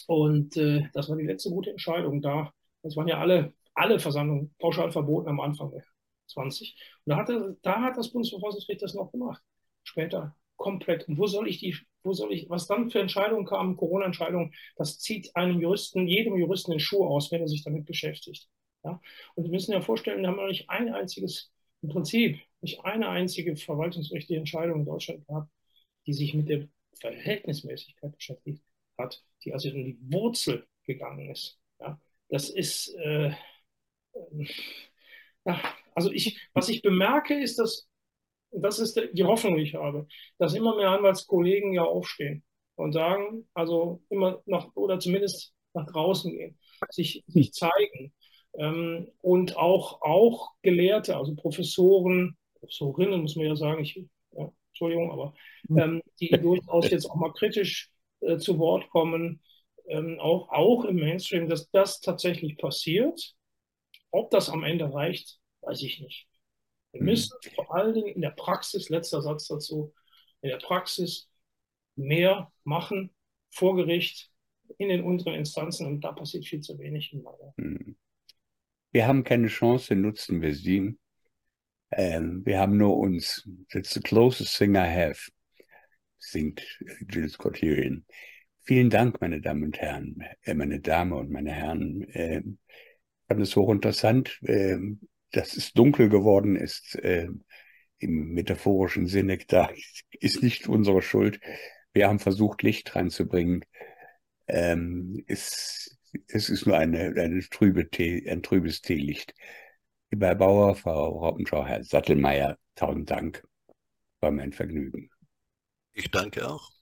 Und äh, das war die letzte gute Entscheidung da. Das waren ja alle, alle Versammlungen pauschal verboten am Anfang der 20. Und da hat, da hat das Bundesverfassungsgericht das noch gemacht. Später komplett. Und wo soll ich die, wo soll ich, was dann für Entscheidungen kamen, Corona-Entscheidungen, das zieht einem Juristen, jedem Juristen den Schuh aus, wenn er sich damit beschäftigt. Ja? Und wir müssen ja vorstellen, wir haben noch nicht ein einziges, im Prinzip nicht eine einzige verwaltungsrechtliche Entscheidung in Deutschland gehabt, die sich mit der Verhältnismäßigkeit beschäftigt hat, die also in die Wurzel gegangen ist. Ja, das ist, äh, äh, also ich, was ich bemerke, ist, dass, das ist die Hoffnung, die ich habe, dass immer mehr Anwaltskollegen ja aufstehen und sagen, also immer noch, oder zumindest nach draußen gehen, sich, sich zeigen. Ähm, und auch, auch Gelehrte, also Professoren, Professorinnen, muss man ja sagen, ich, ja, Entschuldigung, aber hm. ähm, die durchaus jetzt auch mal kritisch äh, zu Wort kommen, ähm, auch, auch im Mainstream, dass das tatsächlich passiert. Ob das am Ende reicht, weiß ich nicht. Wir mhm. müssen vor allen Dingen in der Praxis, letzter Satz dazu, in der Praxis mehr machen vor Gericht, in den unteren Instanzen und da passiert viel zu wenig in meiner. Mhm. Wir haben keine Chance, nutzen wir sie. Ähm, wir haben nur uns. That's the closest thing I have singt Jill Scott Heron. Vielen Dank, meine Damen und Herren, äh, meine Damen und meine Herren. Äh, ich fand es hochinteressant, äh, dass es dunkel geworden ist, äh, im metaphorischen Sinne. Da ist nicht unsere Schuld. Wir haben versucht, Licht reinzubringen. Ähm, es, es ist nur eine, eine trübe Tee, ein trübes Teelicht. Lieber Herr Bauer, Frau Raupenschau, Herr Sattelmeier, tausend Dank. War mein Vergnügen. Ich danke auch.